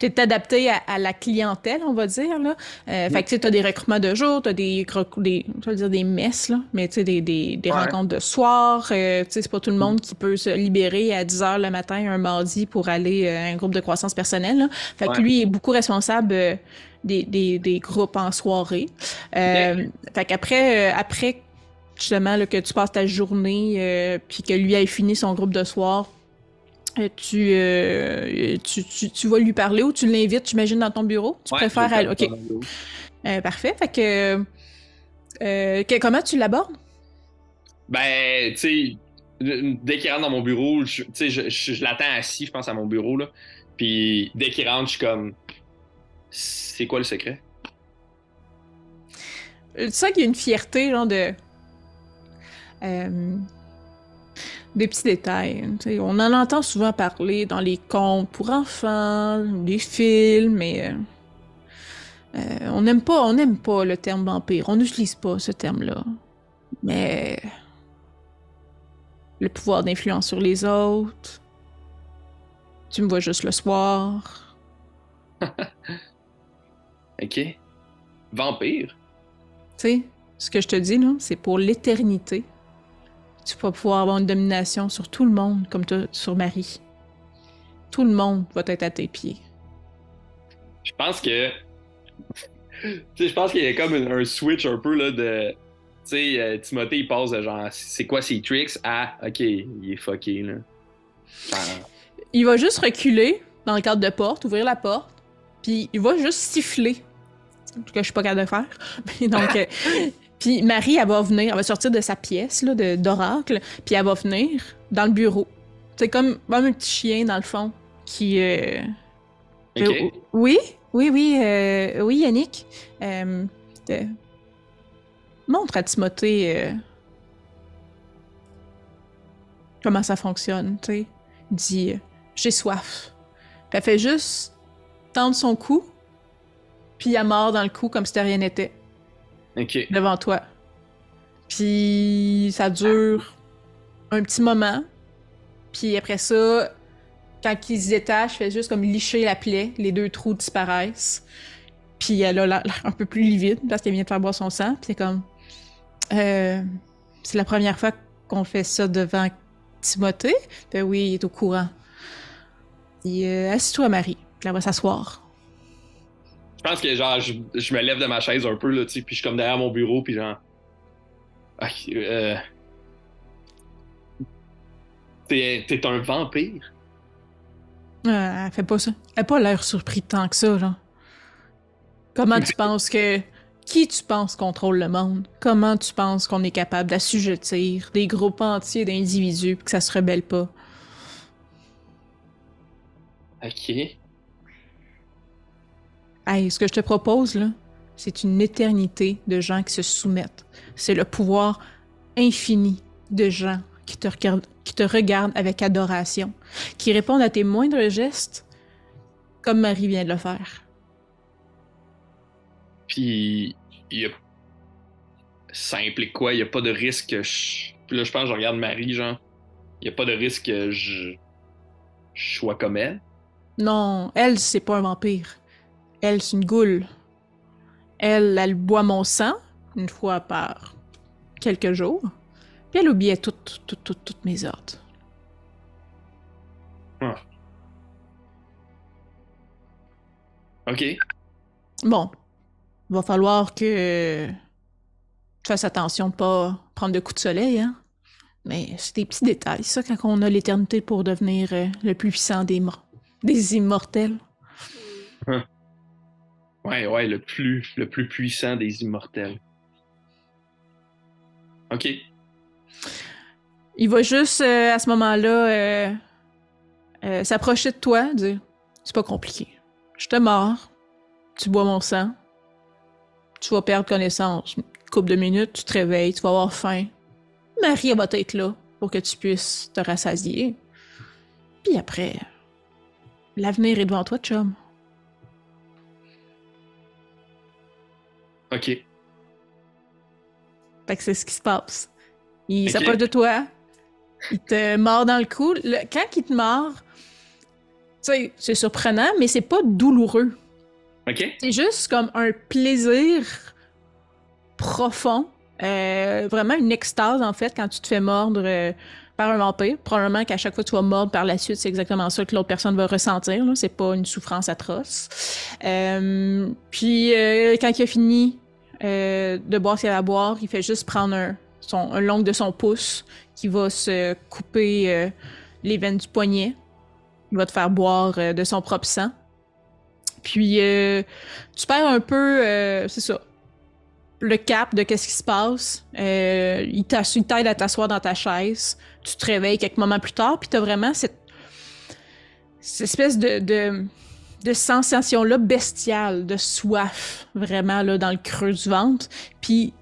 tu es adapté à, la clientèle, on va dire. Là. Euh, fait que tu as des recrutements de jour, tu as des, des, je dire des messes, là, mais tu sais, des, des, des rencontres de soir. Euh, tu sais, c'est pas tout le monde qui peut se libérer à 10 h le matin un mardi pour aller euh, à un groupe de croissance personnelle. Là. Fait que lui est beaucoup responsable euh, des, des, des, groupes en soirée. Euh, Fait qu'après, après, justement, là, que tu passes ta journée, puis que lui ait fini son groupe de soir, euh, euh, tu, tu, tu, vas lui parler ou tu l'invites, j'imagine, dans ton bureau? Tu préfères aller. OK. Euh, parfait. Fait que, que, Comment tu l'abordes? Ben, tu sais, dès qu'il rentre dans mon bureau, tu sais, je, je, l'attends assis, je pense, à mon bureau, là. Puis dès qu'il rentre, je suis comme. C'est quoi le secret? Tu sens qu'il y a une fierté, genre de des petits détails. On en entend souvent parler dans les contes pour enfants, les films, mais euh, euh, on n'aime pas, on n'aime pas le terme vampire. On n'utilise pas ce terme-là. Mais le pouvoir d'influence sur les autres. Tu me vois juste le soir. ok. Vampire? Tu sais, ce que je te dis, là, c'est pour l'éternité tu vas pouvoir avoir une domination sur tout le monde, comme toi sur Marie. Tout le monde va être à tes pieds. Je pense que. tu sais, je pense qu'il y a comme un, switch un peu là de. Tu sais, euh, Timothée, il passe de genre, c'est quoi ses tricks à, ok, il est fucké, là. Il va juste reculer dans le cadre de porte, ouvrir la porte, puis il va juste siffler. En tout cas, je suis pas capable de faire. donc, euh, Puis Marie, elle va venir, elle va sortir de sa pièce là, de- d'oracle, puis elle va venir dans le bureau. C'est comme, comme un petit chien, dans le fond, qui... euh, euh, oui, oui, oui, euh, oui, Yannick. Euh, euh, montre à Timothée euh, comment ça fonctionne, tu sais. Dit, j'ai soif. Puis elle fait juste tendre son cou, puis elle mord dans le cou comme si de rien n'était, Devant toi. Puis ça dure un petit moment. Puis après ça, quand il se il fait juste comme licher la plaie, les deux trous disparaissent. Puis elle a l'air un peu plus livide parce qu'elle vient de faire boire son sang. Puis c'est comme. Euh, c'est la première fois qu'on fait ça devant Timothée. Ben oui, il est au courant. Euh, assis-toi, Marie. Elle va s'asseoir. Je pense que genre, je, je me lève de ma chaise un peu, là, tu sais, puis je suis comme derrière mon bureau, puis genre. Ah, euh... T'es un vampire? Euh, elle fait pas ça. Elle a pas l'air surpris tant que ça, genre. Comment tu penses que. Qui tu penses contrôle le monde? Comment tu penses qu'on est capable d'assujettir des groupes entiers d'individus pis que ça se rebelle pas? Ok. Hey, ce que je te propose, là, c'est une éternité de gens qui se soumettent. C'est le pouvoir infini de gens qui te, regardent, qui te regardent avec adoration, qui répondent à tes moindres gestes, comme Marie vient de le faire. Puis, il y a. Ça implique quoi? Il y a pas de risque que je. Puis là, je pense je regarde Marie, genre. Il y a pas de risque que je. Je sois comme elle? Non, elle, c'est pas un vampire. Elle, c'est une goule. Elle, elle boit mon sang une fois par quelques jours. Puis elle oubliait toutes, toutes, toutes, toutes mes ordres. Ok. Bon, va falloir que tu fasses attention de pas prendre de coups de soleil, hein. Mais c'est des petits détails, ça, quand on a l'éternité pour devenir euh, le plus puissant des, des immortels. Ouais, ouais, le plus, le plus puissant des immortels. Ok. Il va juste, euh, à ce moment-là, euh, euh, s'approcher de toi, dire C'est pas compliqué. Je te mords, tu bois mon sang, tu vas perdre connaissance. Une couple de minutes, tu te réveilles, tu vas avoir faim. Marie va être là pour que tu puisses te rassasier. Puis après, l'avenir est devant toi, chum. Ok. Fait que c'est ce qui se passe. Il Ok. s'approche de toi, il te mord dans le cou. Le- quand il te mord, tu sais, c'est surprenant, mais c'est pas douloureux. Ok. C'est juste comme un plaisir profond. euh, vraiment une extase, en fait, quand tu te fais mordre euh, par un vampire. Probablement qu'à chaque fois que tu vas mordre par la suite, c'est exactement ça que l'autre personne va ressentir. C'est pas une souffrance atroce. Euh, puis, quand il a fini euh, de boire a à boire, il fait juste prendre un, long de son pouce qui va se couper euh, les veines du poignet. Il va te faire boire euh, de son propre sang. Puis, euh, tu perds un peu, c'est ça, le cap de qu'est-ce qui se passe. Il t'aide à t'asseoir dans ta chaise. Tu te réveilles quelques moments plus tard, puis t'as vraiment cette, cette espèce de, de sensation-là bestiale, de soif, vraiment, là, dans le creux du ventre. Puis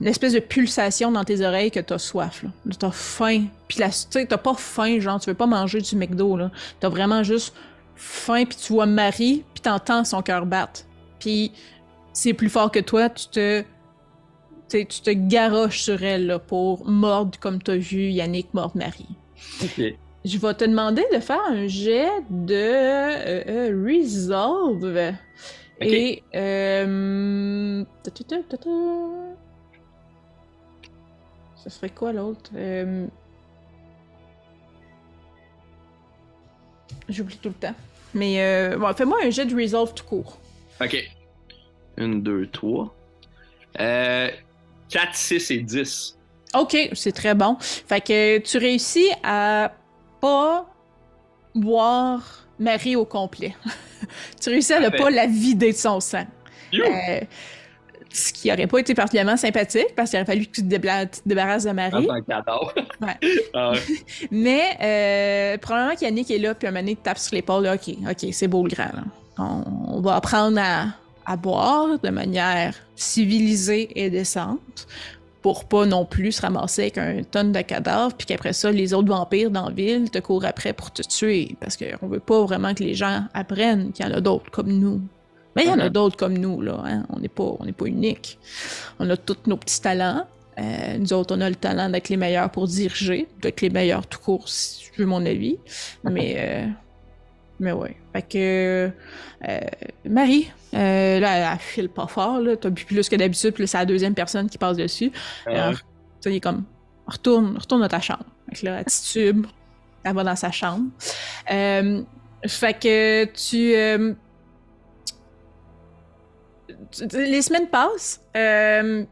une espèce de pulsation dans tes oreilles que t'as soif, là. T'as faim. Puis sais, t'as pas faim, genre, tu veux pas manger du McDo, là. T'as vraiment juste faim, puis tu vois Marie, puis t'entends son cœur battre. Puis c'est plus fort que toi, tu te... tu te garoches sur elle là, pour mordre comme t'as vu Yannick mordre Marie. Ok. Je vais te demander de faire un jet de euh, euh, Resolve. Et... Euh... ta, serait quoi l'autre? Euh... J'oublie tout le temps. Mais euh... bon, fais-moi un jet de Resolve tout court. Ok. Une, deux, trois. Euh, 4, 6 et 10. Ok, c'est très bon. Fait que tu réussis à pas boire Marie au complet. tu réussis à ne pas la vider de son sang. Euh, ce qui aurait pas été particulièrement sympathique parce qu'il aurait fallu que tu te, débarrasses de Marie. Un cadeau. Ah ouais. Mais euh, probablement qu'Yannick est là, puis un moment donné, tape sur l'épaule. Ok, ok, c'est beau le grand. On, va apprendre à, à boire de manière civilisée et décente pour pas non plus se ramasser avec un tonne de cadavres, puis qu'après ça, les autres vampires dans la ville te courent après pour te tuer, parce qu'on veut pas vraiment que les gens apprennent qu'il y en a d'autres comme nous. Mais il y en a uh-huh. d'autres comme nous, là. Hein? On n'est pas, on pas unique. On a tous nos petits talents. Euh, nous autres, on a le talent d'être les meilleurs pour diriger, d'être les meilleurs tout court, si tu veux mon avis. Mais, euh, mais ouais. Fait que euh, Marie, là, elle, file pas fort, là. T'as bu plus que d'habitude, puis c'est la deuxième personne qui passe dessus. Alors, il est comme, retourne, retourne dans ta chambre. Fait que là, elle elle va dans sa chambre. fait que tu les semaines passent. Euh,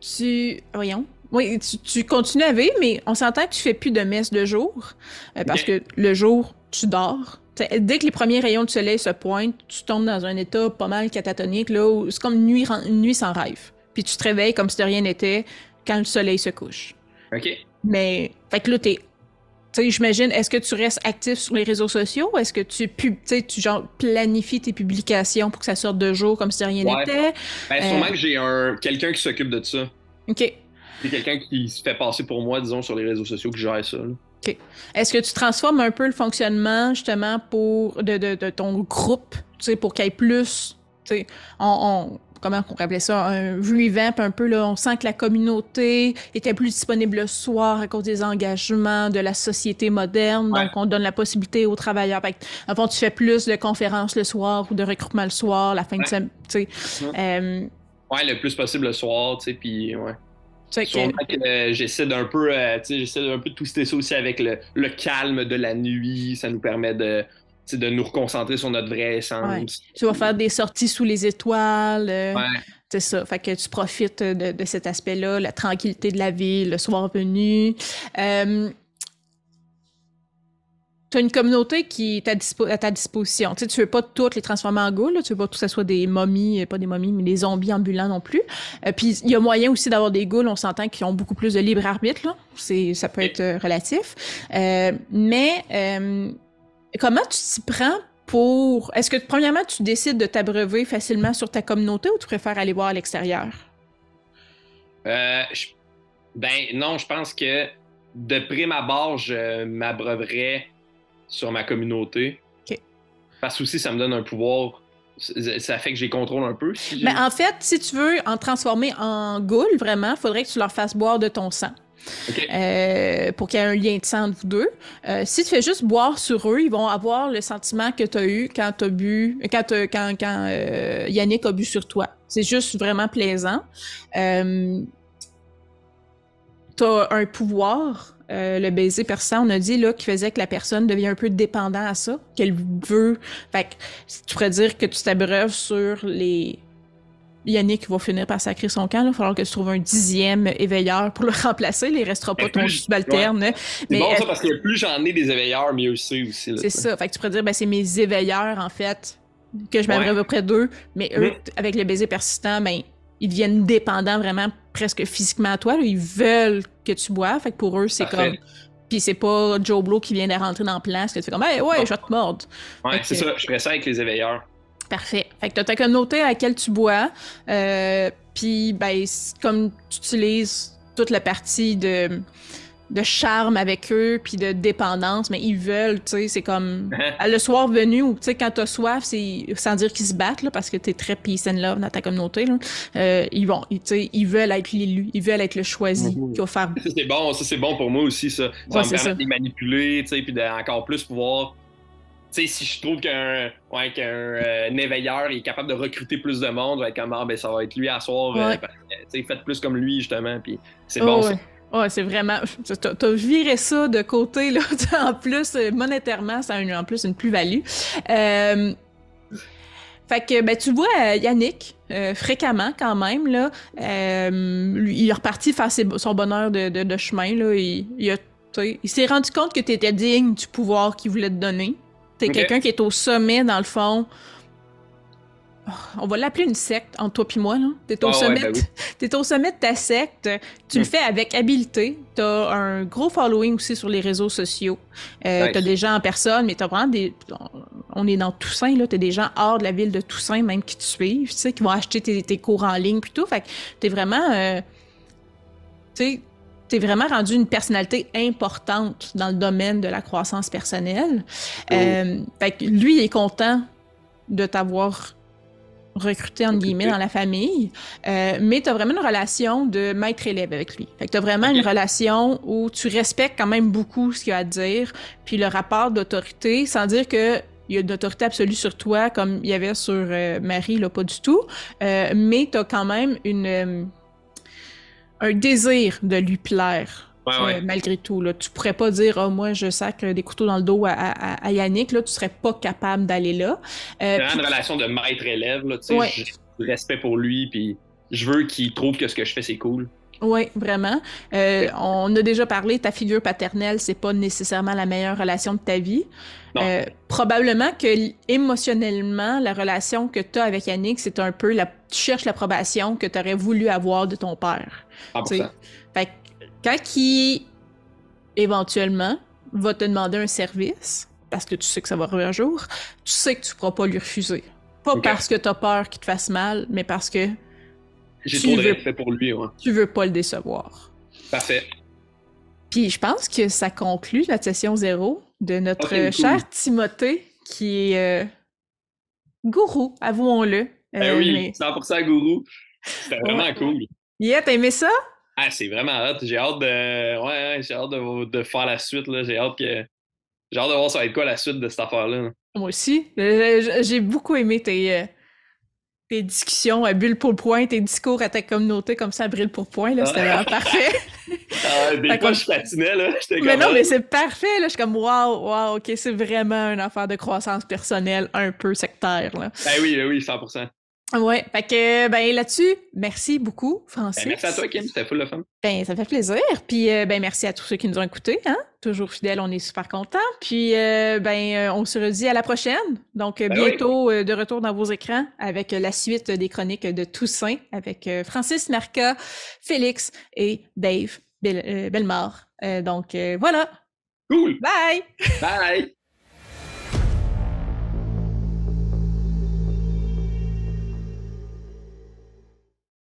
tu. Voyons. Oui, tu, continues à vivre, mais on s'entend que tu fais plus de messe de jour. Euh, parce que le jour, tu dors. dès que les premiers rayons de soleil se pointent, tu tombes dans un état pas mal catatonique, là, où c'est comme une nuit, une nuit sans rêve. Puis tu te réveilles comme si de rien n'était quand le soleil se couche. OK. Mais, fait que là, t'es tu sais, j'imagine, est-ce que tu restes actif sur les réseaux sociaux? Est-ce que tu, pub, tu genre, planifies tes publications pour que ça sorte de jour comme si rien n'était? Ben, sûrement euh, que j'ai un quelqu'un qui s'occupe de ça. OK. C'est quelqu'un qui se fait passer pour moi, disons, sur les réseaux sociaux, que gère ça. OK. Est-ce que tu transformes un peu le fonctionnement, justement, pour de, de, de ton groupe, tu sais, pour qu'il y ait plus... Tu sais, on comment on appelait ça, un revamp un peu. Là. On sent que la communauté était plus disponible le soir à cause des engagements de la société moderne. Donc, on donne la possibilité aux travailleurs. Avant, tu fais plus de conférences le soir ou de regroupements le soir, la fin de semaine. Tu sais. Euh, ouais, le plus possible le soir, tu sais, puis ouais. Que... Euh, j'essaie d'un peu, euh, j'essaie d'un peu de twister ça aussi avec le, le, calme de la nuit. Ça nous permet de, de nous reconcentrer sur notre vrai essence. Tu vas faire des sorties sous les étoiles. Euh, c'est ça. Fait que tu profites de, cet aspect-là, la tranquillité de la ville, le soir venu. Euh, tu as une communauté qui est à, ta disposition. Tu tu veux pas toutes les transformer en ghouls, tu veux pas que ce soit des momies, pas des momies, mais des zombies ambulants non plus. Euh, puis il y a moyen aussi d'avoir des ghouls, on s'entend, qui ont beaucoup plus de libre arbitre, ça peut être relatif. mais Comment tu t'y prends pour. Est-ce que, premièrement, tu décides de t'abreuver facilement sur ta communauté ou tu préfères aller voir à l'extérieur? Euh, Ben, non, je pense que de prime abord, je m'abreuverais sur ma communauté. OK. Parce que aussi, ça me donne un pouvoir. Ça fait que j'ai contrôle un peu. Mais en fait, si tu veux en transformer en goule, vraiment, il faudrait que tu leur fasses boire de ton sang. Euh, pour qu'il y ait un lien de sang entre vous deux. Euh, si tu fais juste boire sur eux, ils vont avoir le sentiment que tu as eu quand tu bu, quand, quand, quand euh, Yannick a bu sur toi. C'est juste vraiment plaisant. tu as un pouvoir, le baiser perçant, on a dit là, qui faisait que la personne devient un peu dépendant à ça, qu'elle veut. Fait que tu pourrais dire que tu t'abreuves sur les Yannick va finir par sacrer son camp. Il va falloir que tu trouves un dixième éveilleur pour le remplacer. Il ne restera pas ton subalterne. C'est bon ça parce que plus j'en ai des éveilleurs, mieux c'est aussi. C'est ça. Fait que tu pourrais dire, ben, c'est mes éveilleurs, en fait, que je m'abreuve auprès d'eux. Mais eux, avec le baiser persistant, ben, ils deviennent dépendants vraiment presque physiquement à toi. Ils veulent que tu bois. Fait que pour eux, c'est comme. Puis c'est pas Joe Blow qui vient de rentrer dans le plan, que tu fais comme, hey, ouais, je vais te mordre. Ouais, c'est ça. Je ferais ça avec les éveilleurs. Parfait. Fait que t'as ta communauté à laquelle tu bois, euh, puis ben, comme tu utilises toute la partie de, de charme avec eux, puis de dépendance, mais ils veulent, tu sais, c'est comme le soir venu, ou tu sais, quand t'as soif, c'est sans dire qu'ils se battent, là, parce que t'es très peace and love dans ta communauté, là, euh, ils vont, tu sais, ils veulent être l'élu, ils veulent être le choisi mhm. qui va faire... Ça, c'est bon, ça, c'est bon pour moi aussi, ça. Ça me permet de les manipuler, tu sais, puis d'encore plus pouvoir tu sais, si je trouve qu'un ouais, qu'un euh, éveilleur est capable de recruter plus de monde, ouais, comme, ah, ben, ça va être lui à soir. Euh, ouais. faites plus comme lui, justement. Puis c'est bon, ça. Ouais, c'est vraiment. T'as viré ça de côté, là. en plus, euh, monétairement, ça a une, en plus une plus-value. Euh... Fait que, ben, tu vois Yannick, fréquemment quand même, là. il est reparti faire son bonheur de, de, chemin, là. Il, il, il s'est rendu compte que tu étais digne du pouvoir qu'il voulait te donner. T'es quelqu'un qui est au sommet, dans le fond. On va l'appeler une secte entre toi et moi. Tu es, au Ah ouais, sommet ben oui. t'es au sommet de ta secte. Tu le Hmm. fais avec habileté. Tu as un gros following aussi sur les réseaux sociaux. Euh, Nice. Tu as des gens en personne, mais tu as vraiment des. On est dans Toussaint, là. Tu as des gens hors de la ville de Toussaint, même qui te suivent, tu sais, qui vont acheter tes, tes cours en ligne puis tout. Fait que tu es vraiment. euh, tu. T'es vraiment rendu une personnalité importante dans le domaine de la croissance personnelle. Cool. Euh, fait que lui, il est content de t'avoir recruté, entre guillemets, dans la famille. Euh, mais tu as vraiment une relation de maître-élève avec lui. Fait que tu as vraiment une relation où tu respectes quand même beaucoup ce qu'il a à dire, puis le rapport d'autorité, sans dire que il y a une autorité absolue sur toi, comme il y avait sur euh, Marie, là, pas du tout. Euh, mais tu as quand même une, un désir de lui plaire. Ouais, euh, ouais. malgré tout, là. tu pourrais pas dire oh, moi je sacre des couteaux dans le dos à, à- à Yannick, là, tu serais pas capable d'aller là. Euh, C'est puis- une relation de maître-élève, là, tu sais. Ouais. Respect pour lui, puis je veux qu'il trouve que ce que je fais, c'est cool. Oui, vraiment. Euh, on a déjà parlé, ta figure paternelle, c'est pas nécessairement la meilleure relation de ta vie. Euh, probablement que émotionnellement, la relation que tu as avec Yannick, c'est un peu la, tu cherches l'approbation que tu aurais voulu avoir de ton père. 100%. Quand il éventuellement va te demander un service, parce que tu sais que ça va arriver un jour, tu sais que tu pourras pas lui refuser. Pas parce que tu as peur qu'il te fasse mal, mais parce que J'ai trop de veux- respect pour lui, ouais. tu veux pas le décevoir. Parfait. Puis je pense que ça conclut la session zéro de notre euh, cool. cher Timothée, qui est euh, gourou, avouons-le. Ben Euh, oui, mais- 100% gourou. C'était vraiment Ouais. cool. Yeah, t'as aimé ça? Ah, c'est vraiment hot. J'ai hâte de. Ouais, ouais, j'ai hâte de, de faire la suite. J'ai hâte que. J'ai hâte de voir ça va être quoi la suite de cette affaire-là. là. Moi aussi. Euh, J'ai beaucoup aimé tes, euh, tes discussions à bulle pour point, tes discours à ta communauté comme ça à brille pour point. là, C'était vraiment parfait. Ah, des Fait fois, qu'on- je patinais, là. Mais non, mais c'est parfait. Là. Je suis comme, waouh, waouh, ok, c'est vraiment une affaire de croissance personnelle un peu sectaire. Là. Ben oui, ben oui, 100%. Ouais, fait que, ben là-dessus, merci beaucoup, Francis. Ben, merci à toi, Kim. C'était full le fun. Ben, ça fait plaisir. Puis, euh, ben, merci à tous ceux qui nous ont écoutés. Hein? Toujours fidèles, on est super contents. Puis, euh, ben, euh, on se redit à la prochaine. Donc, Ben oui. bientôt euh, de retour dans vos écrans avec la suite des chroniques de Toussaint avec Francis Marca, Félix et Dave Bel- Bellemare. Donc, voilà. Cool. Bye! Bye.